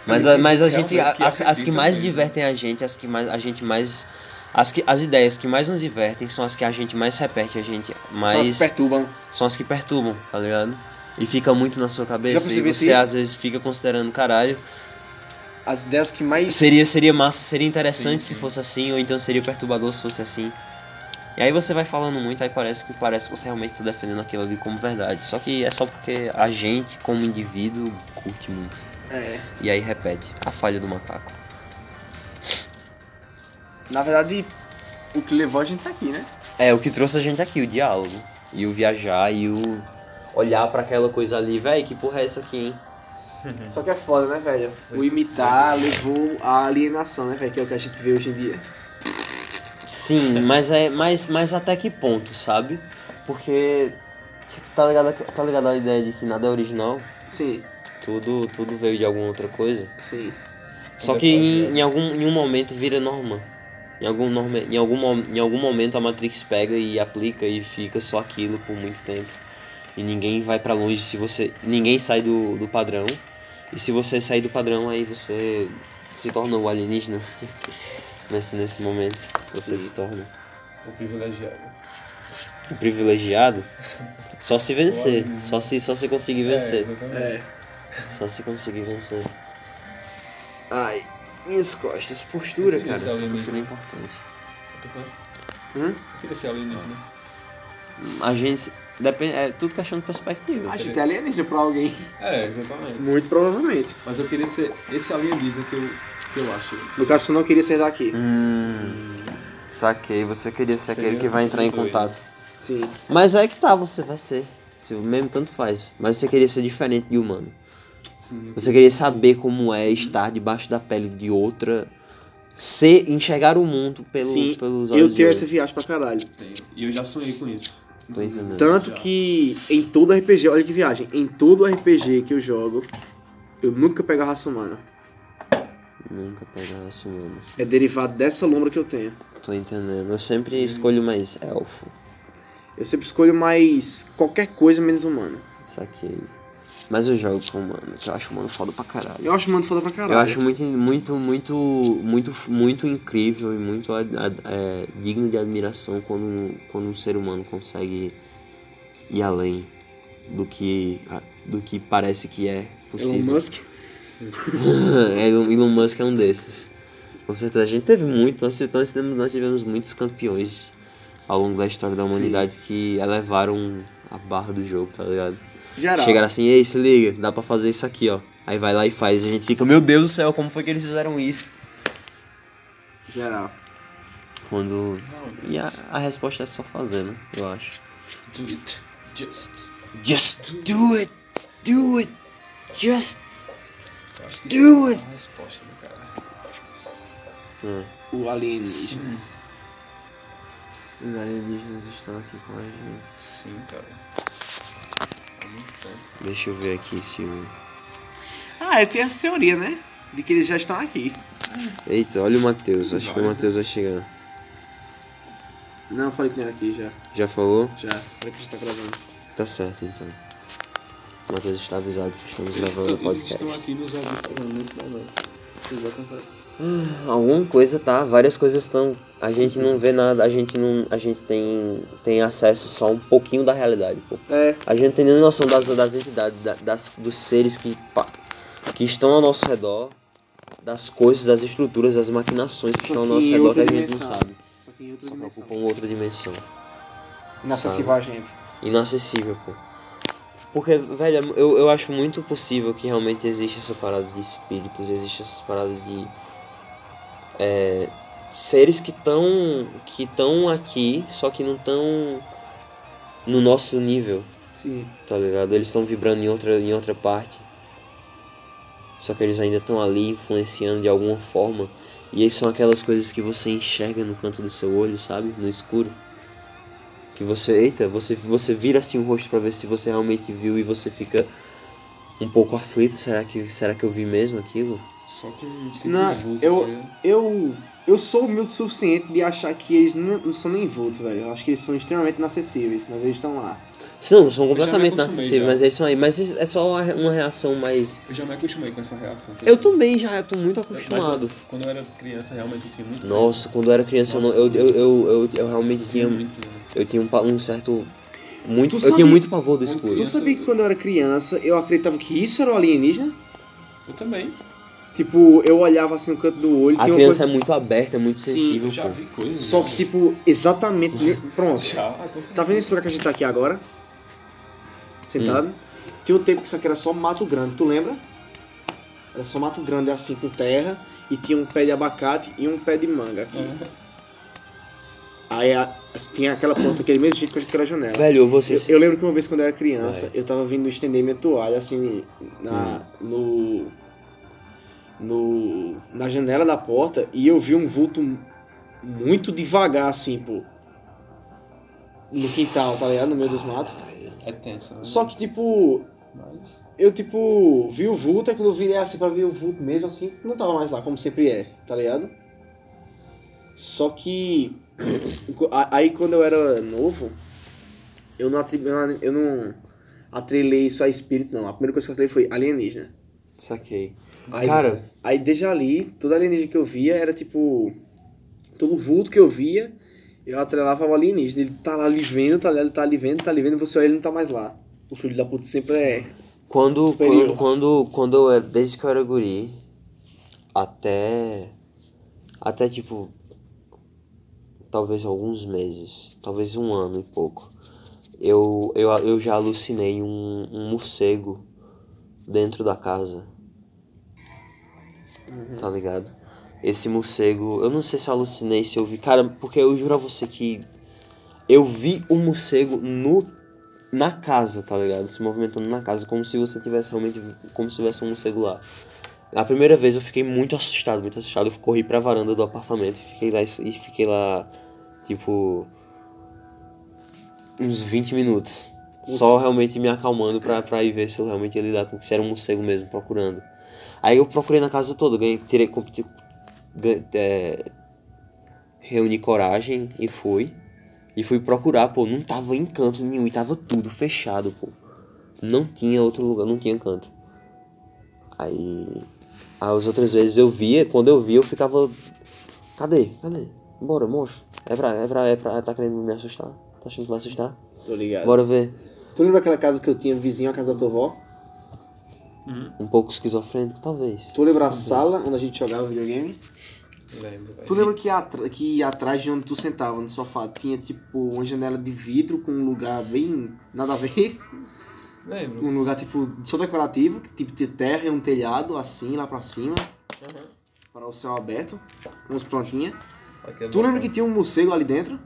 Mas a, mas a gente que as, as que mais mesmo. divertem a gente, as que mais, a gente mais. As, que, as ideias que mais nos divertem são as que a gente mais repete, a gente mais. as perturbam. são as que perturbam, tá ligado? E fica muito na sua cabeça e você isso? às vezes fica considerando, caralho, As ideias que mais. seria, seria massa, seria interessante Sim, se sim. fosse assim, ou então seria perturbador se fosse assim. E aí você vai falando muito, aí parece que parece que você realmente tá defendendo aquilo ali como verdade. Só que é só porque a gente, como indivíduo, curte muito. É. E aí repete, a falha do macaco. Na verdade, o que levou a gente aqui, né? É, o que trouxe a gente aqui, o diálogo. E o viajar e o. olhar pra aquela coisa ali, véi, que porra é essa aqui, hein? Só que é foda, né, velho? O imitar levou à alienação, né, velho? Que é o que a gente vê hoje em dia. Sim, mas é mas, mas até que ponto, sabe? Porque tá ligado, tá ligado a ideia de que nada é original, Sim, tudo, tudo veio de alguma outra coisa. sim. Só que em, em algum em um momento vira norma. Em algum, norma, em, algum, em algum momento a Matrix pega e aplica e fica só aquilo por muito tempo. E ninguém vai pra longe se você. Ninguém sai do, do padrão. E se você sair do padrão, aí você se torna o alienígena. Nesse, nesse momento, você se torna O privilegiado. o privilegiado. Só se vencer. Só se, só se conseguir vencer. É. É. Só se conseguir vencer. Ai, minhas costas. Postura, cara. alienígena. Postura é importante. Hum? Eu queria ser alienígena. A gente. Depende, é tudo questão de perspectiva. A gente é alienígena pra alguém. É, exatamente. Muito provavelmente. Mas eu queria ser esse alienígena que eu, que eu acho. No caso, tu não queria ser daqui. Hum. Saquei, você queria ser aquele Seria que vai entrar em contato. Sim. Mas é que tá, você vai ser. Se mesmo tanto faz. Mas você queria ser diferente de humano. Sim, Você queria saber como é estar debaixo da pele de outra. Ser, enxergar o mundo pelo, Sim. pelos Eu olhos de tenho essa viagem pra caralho. tenho. E eu já sonhei com isso. Tô entendendo. Tanto que em todo RPG, olha que viagem, em todo RPG que eu jogo, eu nunca pego a raça humana. Nunca pegar isso, mano. É derivado dessa lombra que eu tenho. Tô entendendo. Eu sempre escolho mais elfo. Eu sempre escolho mais qualquer coisa menos humano. Saquei. Mas eu jogo com humano, que eu acho humano foda pra caralho. Eu acho humano foda pra caralho. Eu acho muito, muito, muito, muito, muito incrível e muito é, digno de admiração quando, quando um ser humano consegue ir além do que, do que parece que é Elon possível. Musk. Elon, Elon Musk é um desses. Com certeza. A gente teve muito, nós, nós, tivemos, nós tivemos muitos campeões ao longo da história da humanidade que elevaram a barra do jogo, tá ligado? Geral. Chegaram assim, ei, se liga, dá pra fazer isso aqui, ó. Aí vai lá e faz, e a gente fica, meu Deus do céu, como foi que eles fizeram isso? Geral. Quando. E a, a resposta é só fazer, né? Eu acho. Do it. Just. Just do it! Do it! Just Do it. a resposta, cara? O alienígena. Os alienígenas estão aqui com a gente. Sim, cara. Deixa eu ver aqui se o. Ah, tenho essa teoria, né? De que eles já estão aqui. Eita, olha o Matheus, acho que o. Matheus vai chegar. Não, falei que não é aqui já. Já falou? Já. Falei que a gente tá gravando. Tá certo então. O Matheus está avisado que estamos Eles gravando o estão, eles podcast. estão aqui nos observando nesse momento. Eles vão cantar. Alguma coisa tá, várias coisas estão. A gente não vê nada, a gente não. A gente tem, tem acesso só um pouquinho da realidade, pô. É. A gente não tem nem noção das, das entidades, da- das, dos seres que, que estão ao nosso redor, das coisas, das estruturas, das maquinações que estão ao nosso redor que a gente não dimensão. sabe. Só que em outra Só dimensão. ocupam outra dimensão. Inacessível a gente. Inacessível, pô. Porque, velho, eu, eu acho muito possível que realmente existe essa parada de espíritos, existe essas paradas de. É, seres que estão que estão aqui, só que não estão no nosso nível, Sim. tá ligado? Eles estão vibrando em outra, em outra parte. Só que eles ainda estão ali influenciando de alguma forma. E aí são aquelas coisas que você enxerga no canto do seu olho, sabe? No escuro. Que você, eita, você, você vira assim o rosto pra ver se você realmente viu e você fica um pouco aflito. Será que, será que eu vi mesmo aquilo? Só simples Não, vulto, eu, ligado? eu, eu sou humilde o suficiente de achar que eles não, não são nem vultos, velho. Eu acho que eles são extremamente inacessíveis, mas eles estão lá. Não, são completamente inacessíveis, mas eles são aí. Mas é só uma reação mais. Eu já me acostumei com essa reação. tá Eu também já tô muito Mas acostumado. eu- quando eu era criança, realmente eu tinha muito Nossa, quando eu era criança eu, não- eu, eu, eu, eu, eu realmente medo. tinha. muito. Eu tinha um, um certo. Muito, Tu eu sabe- tinha muito pavor do escuro. Tu sabia que quando eu era criança eu acreditava que isso era o alienígena? Eu também. Tipo, eu olhava assim no canto do olho A criança coisa... é muito aberta, é muito Sim, sensível, Eu já pô. vi coisas. Só que, tipo, exatamente. Pronto. Já, certeza. Tá vendo esse lugar que a gente tá aqui agora? Sentado? Tinha um tempo que isso aqui era só mato grande, tu lembra? Era só mato grande assim com terra e tinha um pé de abacate e um pé de manga aqui. Aí a- tinha aquela porta, aquele mesmo jeito que eu que era a janela. Velho, você. Eu, eu lembro que uma vez quando eu era criança, Vai. eu tava vindo estender minha toalha assim na, no, no na janela da porta e eu vi um vulto muito devagar assim, pô. No quintal, tá ligado? No meio dos matos. É tenso, né? Só que tipo, Mas... eu tipo vi o vulto, aí quando eu virei assim pra ver o vulto mesmo assim, não tava mais lá, como sempre é, tá ligado? Só que aí quando eu era novo, eu não, atribu- eu não- eu não atrelei isso a espírito não. A primeira coisa que eu atrelei foi alienígena. Saquei. Aí, Cara, aí desde ali, toda alienígena que eu via era tipo. Todo vulto que eu via, eu atrelava ao alienígena. Ele tá lá ali vendo, tá ali, ele tá ali vendo, tá ali vendo, você olha ele não tá mais lá. O filho da puta sempre é. Quando, Superior. quando, quando, quando eu era, desde que eu era guri, até, até tipo, talvez alguns meses, talvez um ano e pouco, eu, eu, eu já alucinei um, um morcego dentro da casa. Tá ligado? Esse morcego, eu não sei se eu alucinei, se eu vi, cara, porque eu juro a você que eu vi um morcego no na casa, tá ligado? Se movimentando na casa, como se você tivesse realmente. Como se tivesse um morcego lá. A primeira vez eu fiquei muito assustado, muito assustado. Eu corri pra varanda do apartamento e fiquei lá, e fiquei lá, tipo. uns 20 minutos. Só realmente me acalmando pra, pra ir ver se eu realmente ia lidar com se era um morcego mesmo, procurando. Aí eu procurei na casa toda, ganhei, tirei, ganhei, é, reuni coragem e fui. E fui procurar, pô, não tava em canto nenhum e tava tudo fechado, pô. Não tinha outro lugar, não tinha canto. Aí. As outras vezes eu via, quando eu via eu ficava. Cadê? Cadê? Bora, moço. É pra, é pra, é pra. Tá querendo me assustar? Tá achando que vai assustar? Tô ligado. Bora ver. Tu lembra aquela casa que eu tinha vizinho à casa da tua avó? Um pouco esquizofrênico, talvez. Tu lembra a sala onde a gente jogava videogame? Lembro. Tu lembra que, atra- que atrás de onde tu sentava no sofá tinha tipo uma janela de vidro com um lugar bem nada a ver? Lembro. Um lugar tipo só decorativo, que tipo de terra e um telhado assim lá pra cima, para o céu aberto, com as plantinhas. Tu lembra que tinha um morcego ali dentro?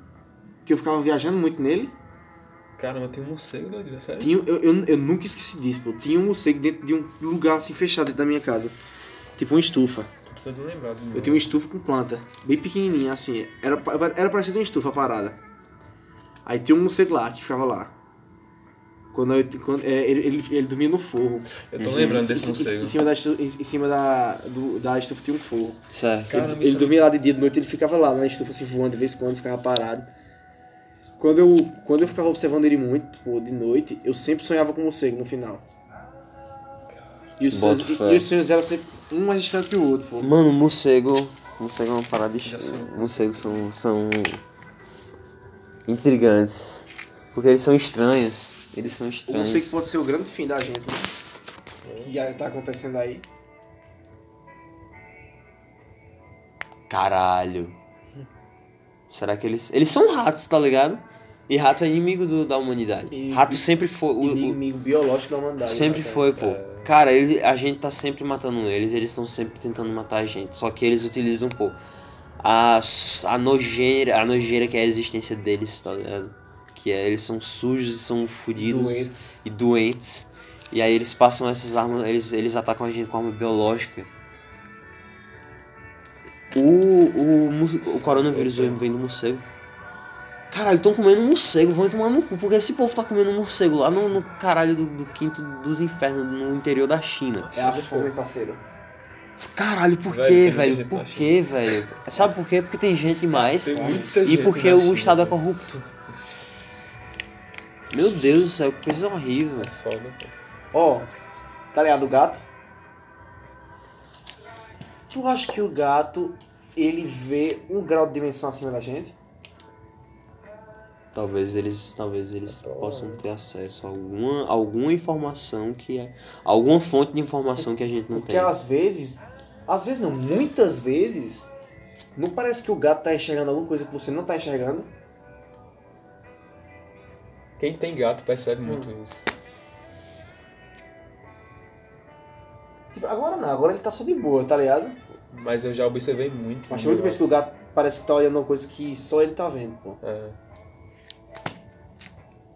Que eu ficava viajando muito nele? Caramba, tem um morcego, doido, sério? Tinha, eu, eu, eu nunca esqueci disso, pô. Tinha um morcego dentro de um lugar assim fechado dentro da minha casa. Tipo uma estufa. Tô tentando lembrar do Eu tinha uma estufa com planta, bem pequenininha assim. Era, era parecido uma estufa parada. Aí tinha um morcego lá que ficava lá. Quando, eu, quando é, ele, ele, ele dormia no forro. Eu tô lembrando desse Em- em- morcego. Em cima da estufa, em, em cima da, do, da estufa tinha um forro. Certo. Caramba, ele ele isso é- dormia lá de dia, de noite ele ficava lá na estufa assim voando de vez em quando, ficava parado. Quando eu, quando eu ficava observando ele muito, tipo, de noite, eu sempre sonhava com o morcego no final. E os, sonhos, e, e os sonhos eram sempre um mais distante que o outro, pô. Mano, morcego. Morcego é uma parada estranha. Morcegos são. são. intrigantes. Porque eles são estranhos. Eles são O estranhos. morcego pode ser o grande fim da gente, né? Que já tá acontecendo aí. Caralho. Será que eles. Eles são ratos, tá ligado? E rato é inimigo do- da humanidade. E- rato sempre foi. o- o- Inimigo biológico da humanidade. sempre né, foi, pô. Cara, ele, a gente tá sempre matando eles, eles estão sempre tentando matar a gente. Só que eles utilizam, pô, a, a nojeira, a nojeira que é a existência deles, tá ligado? Que é, eles são sujos e são fodidos Doentes. e doentes. E aí eles passam essas armas, eles, eles atacam a gente com arma biológica. O, o, o coronavírus vem, vem do morcego. Caralho, estão comendo um morcego, vão tomar no cu, porque esse povo tá comendo um morcego lá no, no caralho do, do quinto dos infernos, no interior da China. É a fome, parceiro. Caralho, por Velho, quê, velho? gente Por quê, velho? Sabe por quê? Porque tem gente demais Tem muita e gente porque o China, Estado é velho. corrupto. Meu Deus do céu, que coisa horrível. Foda, pô. Ó, tá ligado o gato? Tu acha que o gato, ele vê um grau de dimensão acima da gente? Talvez eles, talvez eles possam ter acesso a alguma, alguma informação que é. Alguma fonte de informação que a gente não Porque tem. às vezes, às vezes não, muitas vezes, não parece que o gato tá enxergando alguma coisa que você não tá enxergando? Quem tem gato percebe muito Hum. isso. Tipo, agora não, agora ele tá só de boa, tá ligado? Mas eu já observei muito. Mas tem muita vez que o gato. gato parece que tá olhando uma coisa que só ele tá vendo, pô. É.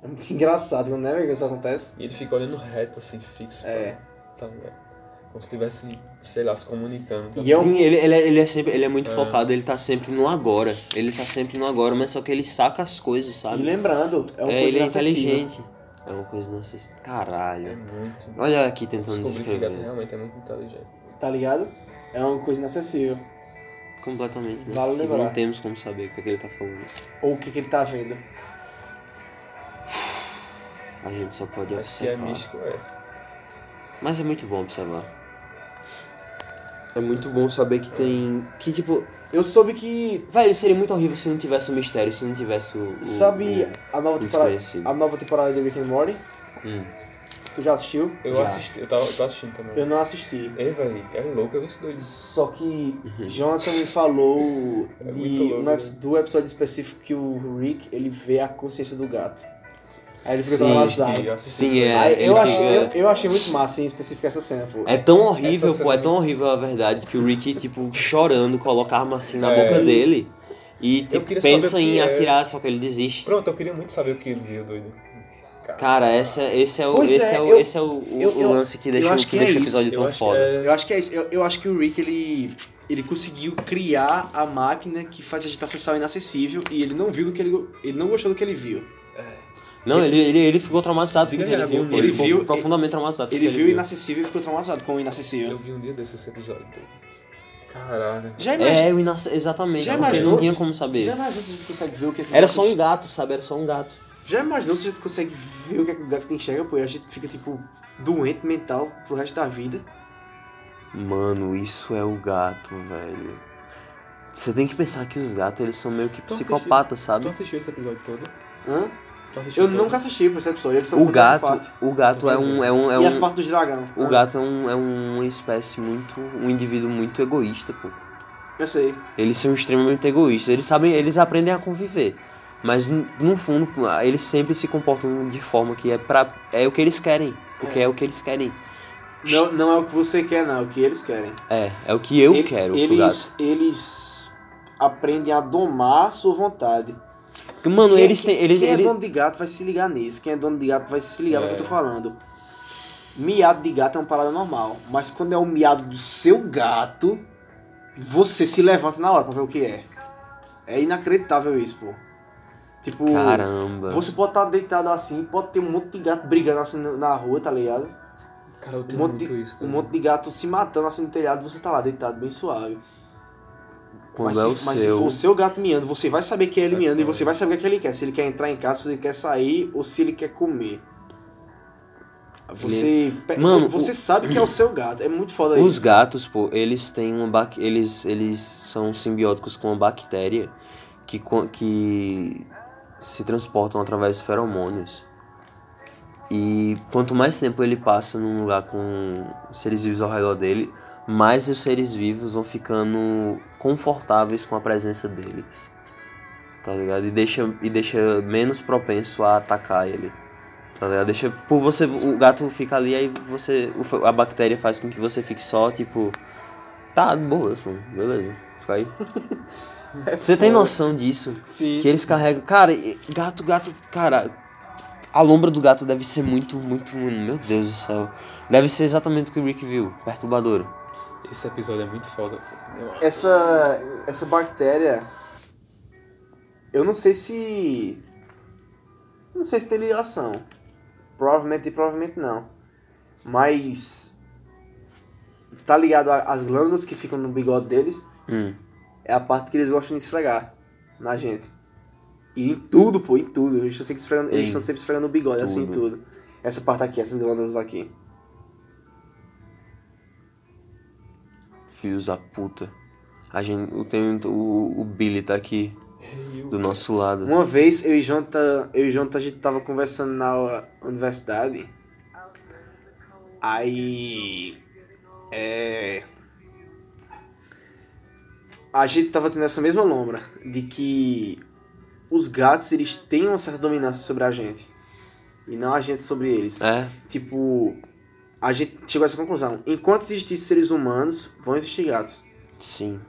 É muito engraçado, não é, velho, que isso acontece? E ele fica olhando reto, assim, fixo. É. Pra, tá ligado? Como se estivesse, sei lá, se comunicando. tá E é um- ele, ele, é, ele é sempre, ele é muito É. focado, ele tá sempre no agora. Ele tá sempre no agora, mas só que ele saca as coisas, E sabe? lembrando, é uma É, coisa ele é inteligente. É uma coisa inacessível. É Caralho. muito. Olha aqui tentando Descobri que o gato descrever. realmente é muito inteligente. Tá ligado? É uma coisa inacessível. Completamente. Vale lembrar. Não temos como saber o que, é que ele tá falando. Ou o que, que ele tá vendo. A gente só pode Mas que é observar. místico, é. Mas é muito bom observar. É muito bom saber que tem. Que tipo. Eu soube que. Velho, seria muito horrível se não tivesse o mistério, se não tivesse o. o- Sabe o- a nova temporada. A nova temporada de Rick and Morty? Hum. Tu já assistiu? Eu Já. assisti, eu, tava, eu tô assistindo também. Eu não assisti. Ei, velho, é louco, eu esse doido. Só que Jonathan me falou É de muito louco, um né? do episódio específico que o Rick ele vê a consciência do gato. Aí ele fica Sim, traumatizado. assisti, eu Sim, é. Aí eu, fica- achei, eu, eu achei muito massa em específico essa cena, pô. É tão horrível, Essa pô, é cena- tão horrível a verdade que o Rick, tipo, chorando, coloca a arma assim na É. boca dele e tipo, pensa o em é. atirar, só que ele desiste. Pronto, eu queria muito saber o que ele viu, doido. Cara, esse, é- esse é o, Pois esse é, é, o, eu- esse é o, o- eu- o lance que deixa, que que é deixa o isso. episódio Eu tão foda. é- Eu acho que é isso. Eu, eu acho que o Rick ele, ele conseguiu criar a máquina que faz a gente acessar o inacessível e ele não viu do que ele ele não gostou do que ele viu. Não, ele, ele, ele ficou traumatizado Diga ele viu. ele Ele, ficou viu- profundamente traumatizado Ele viu o viu. inacessível e ficou traumatizado com o Eu inacessível. vi um dia desse esse episódio. Caralho. Já imaginou? É, o inace... exatamente. Já porque imaginou? Não tinha como saber. Já imaginou se a gente consegue ver o que é que Era só um gato, sabe? Era só um gato. Já imaginou se a gente consegue ver o que, é que o gato enxerga, pô? E a gente fica, tipo, doente mental pro resto da vida. Mano, isso é o gato, velho. Você tem que pensar que os gatos, eles são meio que Tu psicopatas, Tu sabe? assistiu esse episódio todo? Hã? Tu assistiu Eu todo? nunca assisti episódio, eles são O muito gato, o gato é um, é um, é E as um, partes do dragão. o gato é um, é uma espécie muito, um indivíduo muito egoísta, pô. Eu sei. Eles são extremamente egoístas. Eles sabem, eles aprendem a conviver. Mas no fundo, eles sempre se comportam de forma que é pra, é o que eles querem, porque é, o que eles querem. Não, não é o que você quer, não, é o que eles querem. É, é o que eu Ele- quero pro gato. eles, eles aprendem a domar sua vontade. Porque, Mano, Quem- eles têm, eles, quem eles é dono de gato vai se ligar nisso. Quem é dono de gato vai se ligar no que eu tô É. falando. Miado de gato é uma parada normal. Mas quando é o miado do seu gato, você se levanta na hora pra ver o que é. É inacreditável isso, pô. Tipo, Caramba. você pode estar deitado assim, pode ter um monte de gato brigando assim na rua, tá ligado? Cara, eu Um tenho monte, muito de, isso. um doido. monte de gato se matando assim no telhado, você tá lá deitado bem suave. Quando mas, é o se, mas se seu. for o seu gato miando, você vai saber que é ele É miando e você vai saber o que, é ele quer. Se ele quer entrar em casa, se ele quer sair ou se ele quer comer. Você, Mano, você o- sabe que é o seu gato. É muito foda Os isso. gatos, pô, eles têm uma bac... eles eles são simbióticos com uma bactéria que que se transportam através de feromônios. E quanto mais tempo ele passa num lugar com seres vivos ao redor dele, mais os seres vivos vão ficando confortáveis com a presença deles. Tá ligado? E deixa, e deixa menos propenso a atacar ele. Tá ligado? Deixa. Por você. O gato fica ali, aí você. A bactéria faz com que você fique só, tipo. Tá, boa, beleza. Fica aí. Você tem noção disso? Sim. Que eles carregam. Cara, gato, gato. Cara, a lombra do gato deve ser muito, muito. Meu Deus do céu. Deve ser exatamente o que o Rick viu. Perturbadora. Esse episódio é muito foda. Essa, essa bactéria. Eu não sei se. Não sei se tem ligação. Provavelmente, provavelmente não. Mas. Tá ligado às glândulas que ficam no bigode deles. Hum. É a parte que eles gostam de esfregar na gente. E em tudo, pô, em tudo. Eles estão sempre esfregando, eles estão sempre esfregando o bigode, assim, em tudo. tudo. Essa parte aqui, essas glândulas aqui. Filhos da puta. A gente. O, tem, o, o Billy tá aqui. Do nosso lado. Uma vez eu e Jonathan, eu e Jonathan a gente tava conversando na universidade. Aí. É. A gente tava tendo essa mesma lombra de que os gatos eles têm uma certa dominância sobre a gente. E não a gente sobre eles. É, Tipo, a gente chegou a essa conclusão. Enquanto existissem seres humanos, vão existir gatos. sim.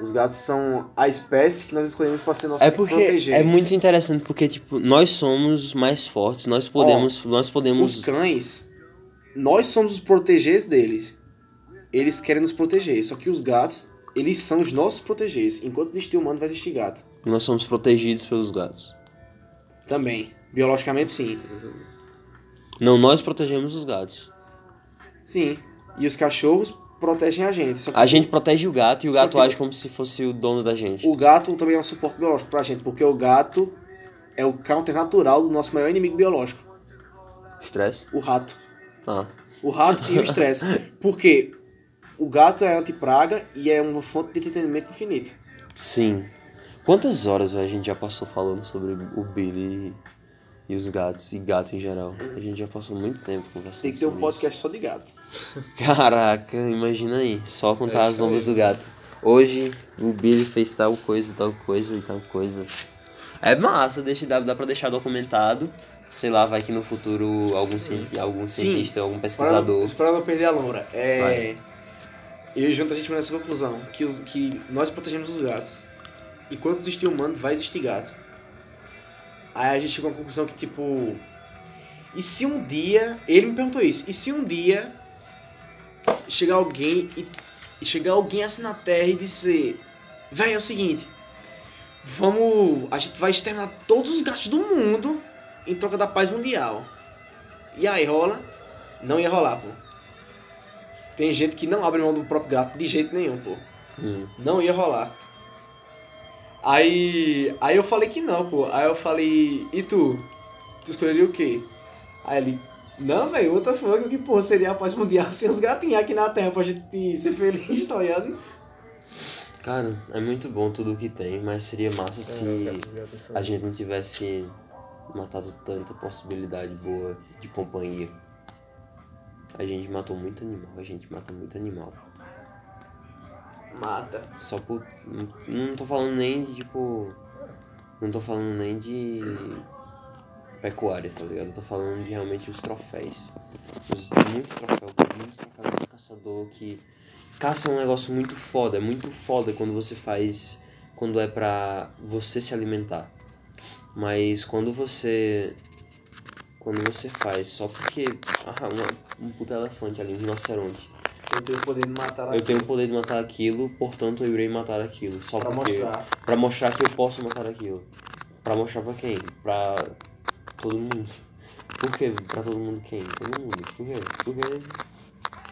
Os gatos são a espécie que nós escolhemos para ser nosso É porque proteger. é muito interessante porque tipo nós somos mais fortes, nós podemos, nós podemos Os cães, nós somos os protegês deles. Eles querem nos proteger. Só que os gatos, eles são os nossos protegês. Enquanto existir humano, vai existir gato. nós somos protegidos pelos gatos. Também. Biologicamente, sim. Não, nós protegemos os gatos. Sim. E os cachorros protegem a gente. A gente protege o gato e o gato age como se fosse o dono da gente. O gato também é um suporte biológico pra gente. Porque o gato é o counter natural do nosso maior inimigo biológico. Estresse? O rato. Ah. O rato e o estresse. Porque o gato é antipraga e é uma fonte de entretenimento infinito. Sim. Quantas horas a gente já passou falando sobre o Billy e os gatos e gato em geral? A gente já passou muito tempo conversando. Tem que ter um podcast só de gato. Caraca, imagina aí, só contar É as aí. do gato. Hoje o Billy fez tal coisa, tal coisa e tal coisa. É massa, deixa, dá, dá pra deixar documentado. Sei lá, vai que no futuro algum, cienti algum cientista, algum pesquisador. Para não perder a lombra. É. Vai. Eu e junto a gente nessa conclusão. Que, os, que nós protegemos os gatos. E quando existir humano, vai existir gato. Aí a gente chegou à conclusão que, tipo. E se um dia. Ele me perguntou isso. E se um dia. Chegar alguém e, e chegar alguém assim na Terra e dizer. Véi, é o seguinte. Vamos. A gente vai exterminar todos os gatos do mundo em troca da paz mundial. E aí, rola? Não ia rolar, pô. Tem gente que não abre mão do próprio gato de jeito nenhum, pô. Hum. Não ia rolar. Aí. Aí eu falei que não, pô. Aí eu falei, e tu? Tu escolheria o quê? Aí ele, não, velho, outra fuck, o que porra seria a paz mundial sem os gatinhos aqui na Terra pra gente ser feliz, tá ligado? Cara, é muito bom tudo que tem, mas seria massa É, se a gente não tivesse matado tanta possibilidade boa de companhia. A gente matou muito animal, a gente mata muito animal. Mata. Só por. Não, tô falando nem de tipo. Não tô falando nem de pecuária, tá ligado? Tô falando de realmente os troféus. Os, muito troféu, muito troféu de caçador que. Caça é um negócio muito foda, é muito foda quando você faz. Quando é pra você se alimentar. Mas quando você. Quando você faz só porque. Ah, uma, um puta elefante ali, um rinoceronte. Eu tenho o poder de matar Eu tenho o poder de matar aquilo, portanto eu irei matar aquilo. Só Pra porque. mostrar. Pra mostrar que eu posso matar aquilo. Pra mostrar pra quem? Pra todo mundo. Por quê? Pra todo mundo quem? Todo mundo. Por quê? Porque.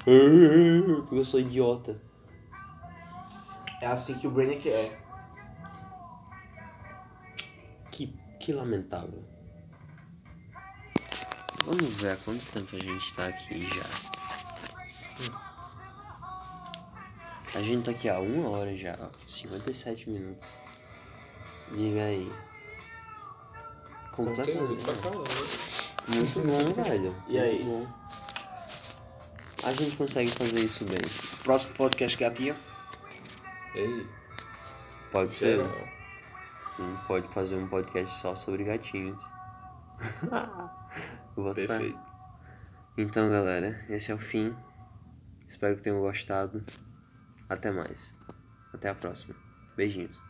Porque eu sou idiota. É assim que o Brainiac é. Que, que lamentável. Vamos ver há quanto tempo a gente tá aqui já. A gente tá aqui há uma hora já, ó, 57 minutos. Diga aí. Completamente. caramba. Muito bom, velho. E aí? Bom. A gente consegue fazer isso bem. Próximo podcast gatinha. Ei, Pode ser. geral. Sim, pode fazer um podcast só sobre gatinhos. Perfeito. Então, galera, esse é o fim. Espero que tenham gostado. Até mais. Até a próxima. Beijinhos.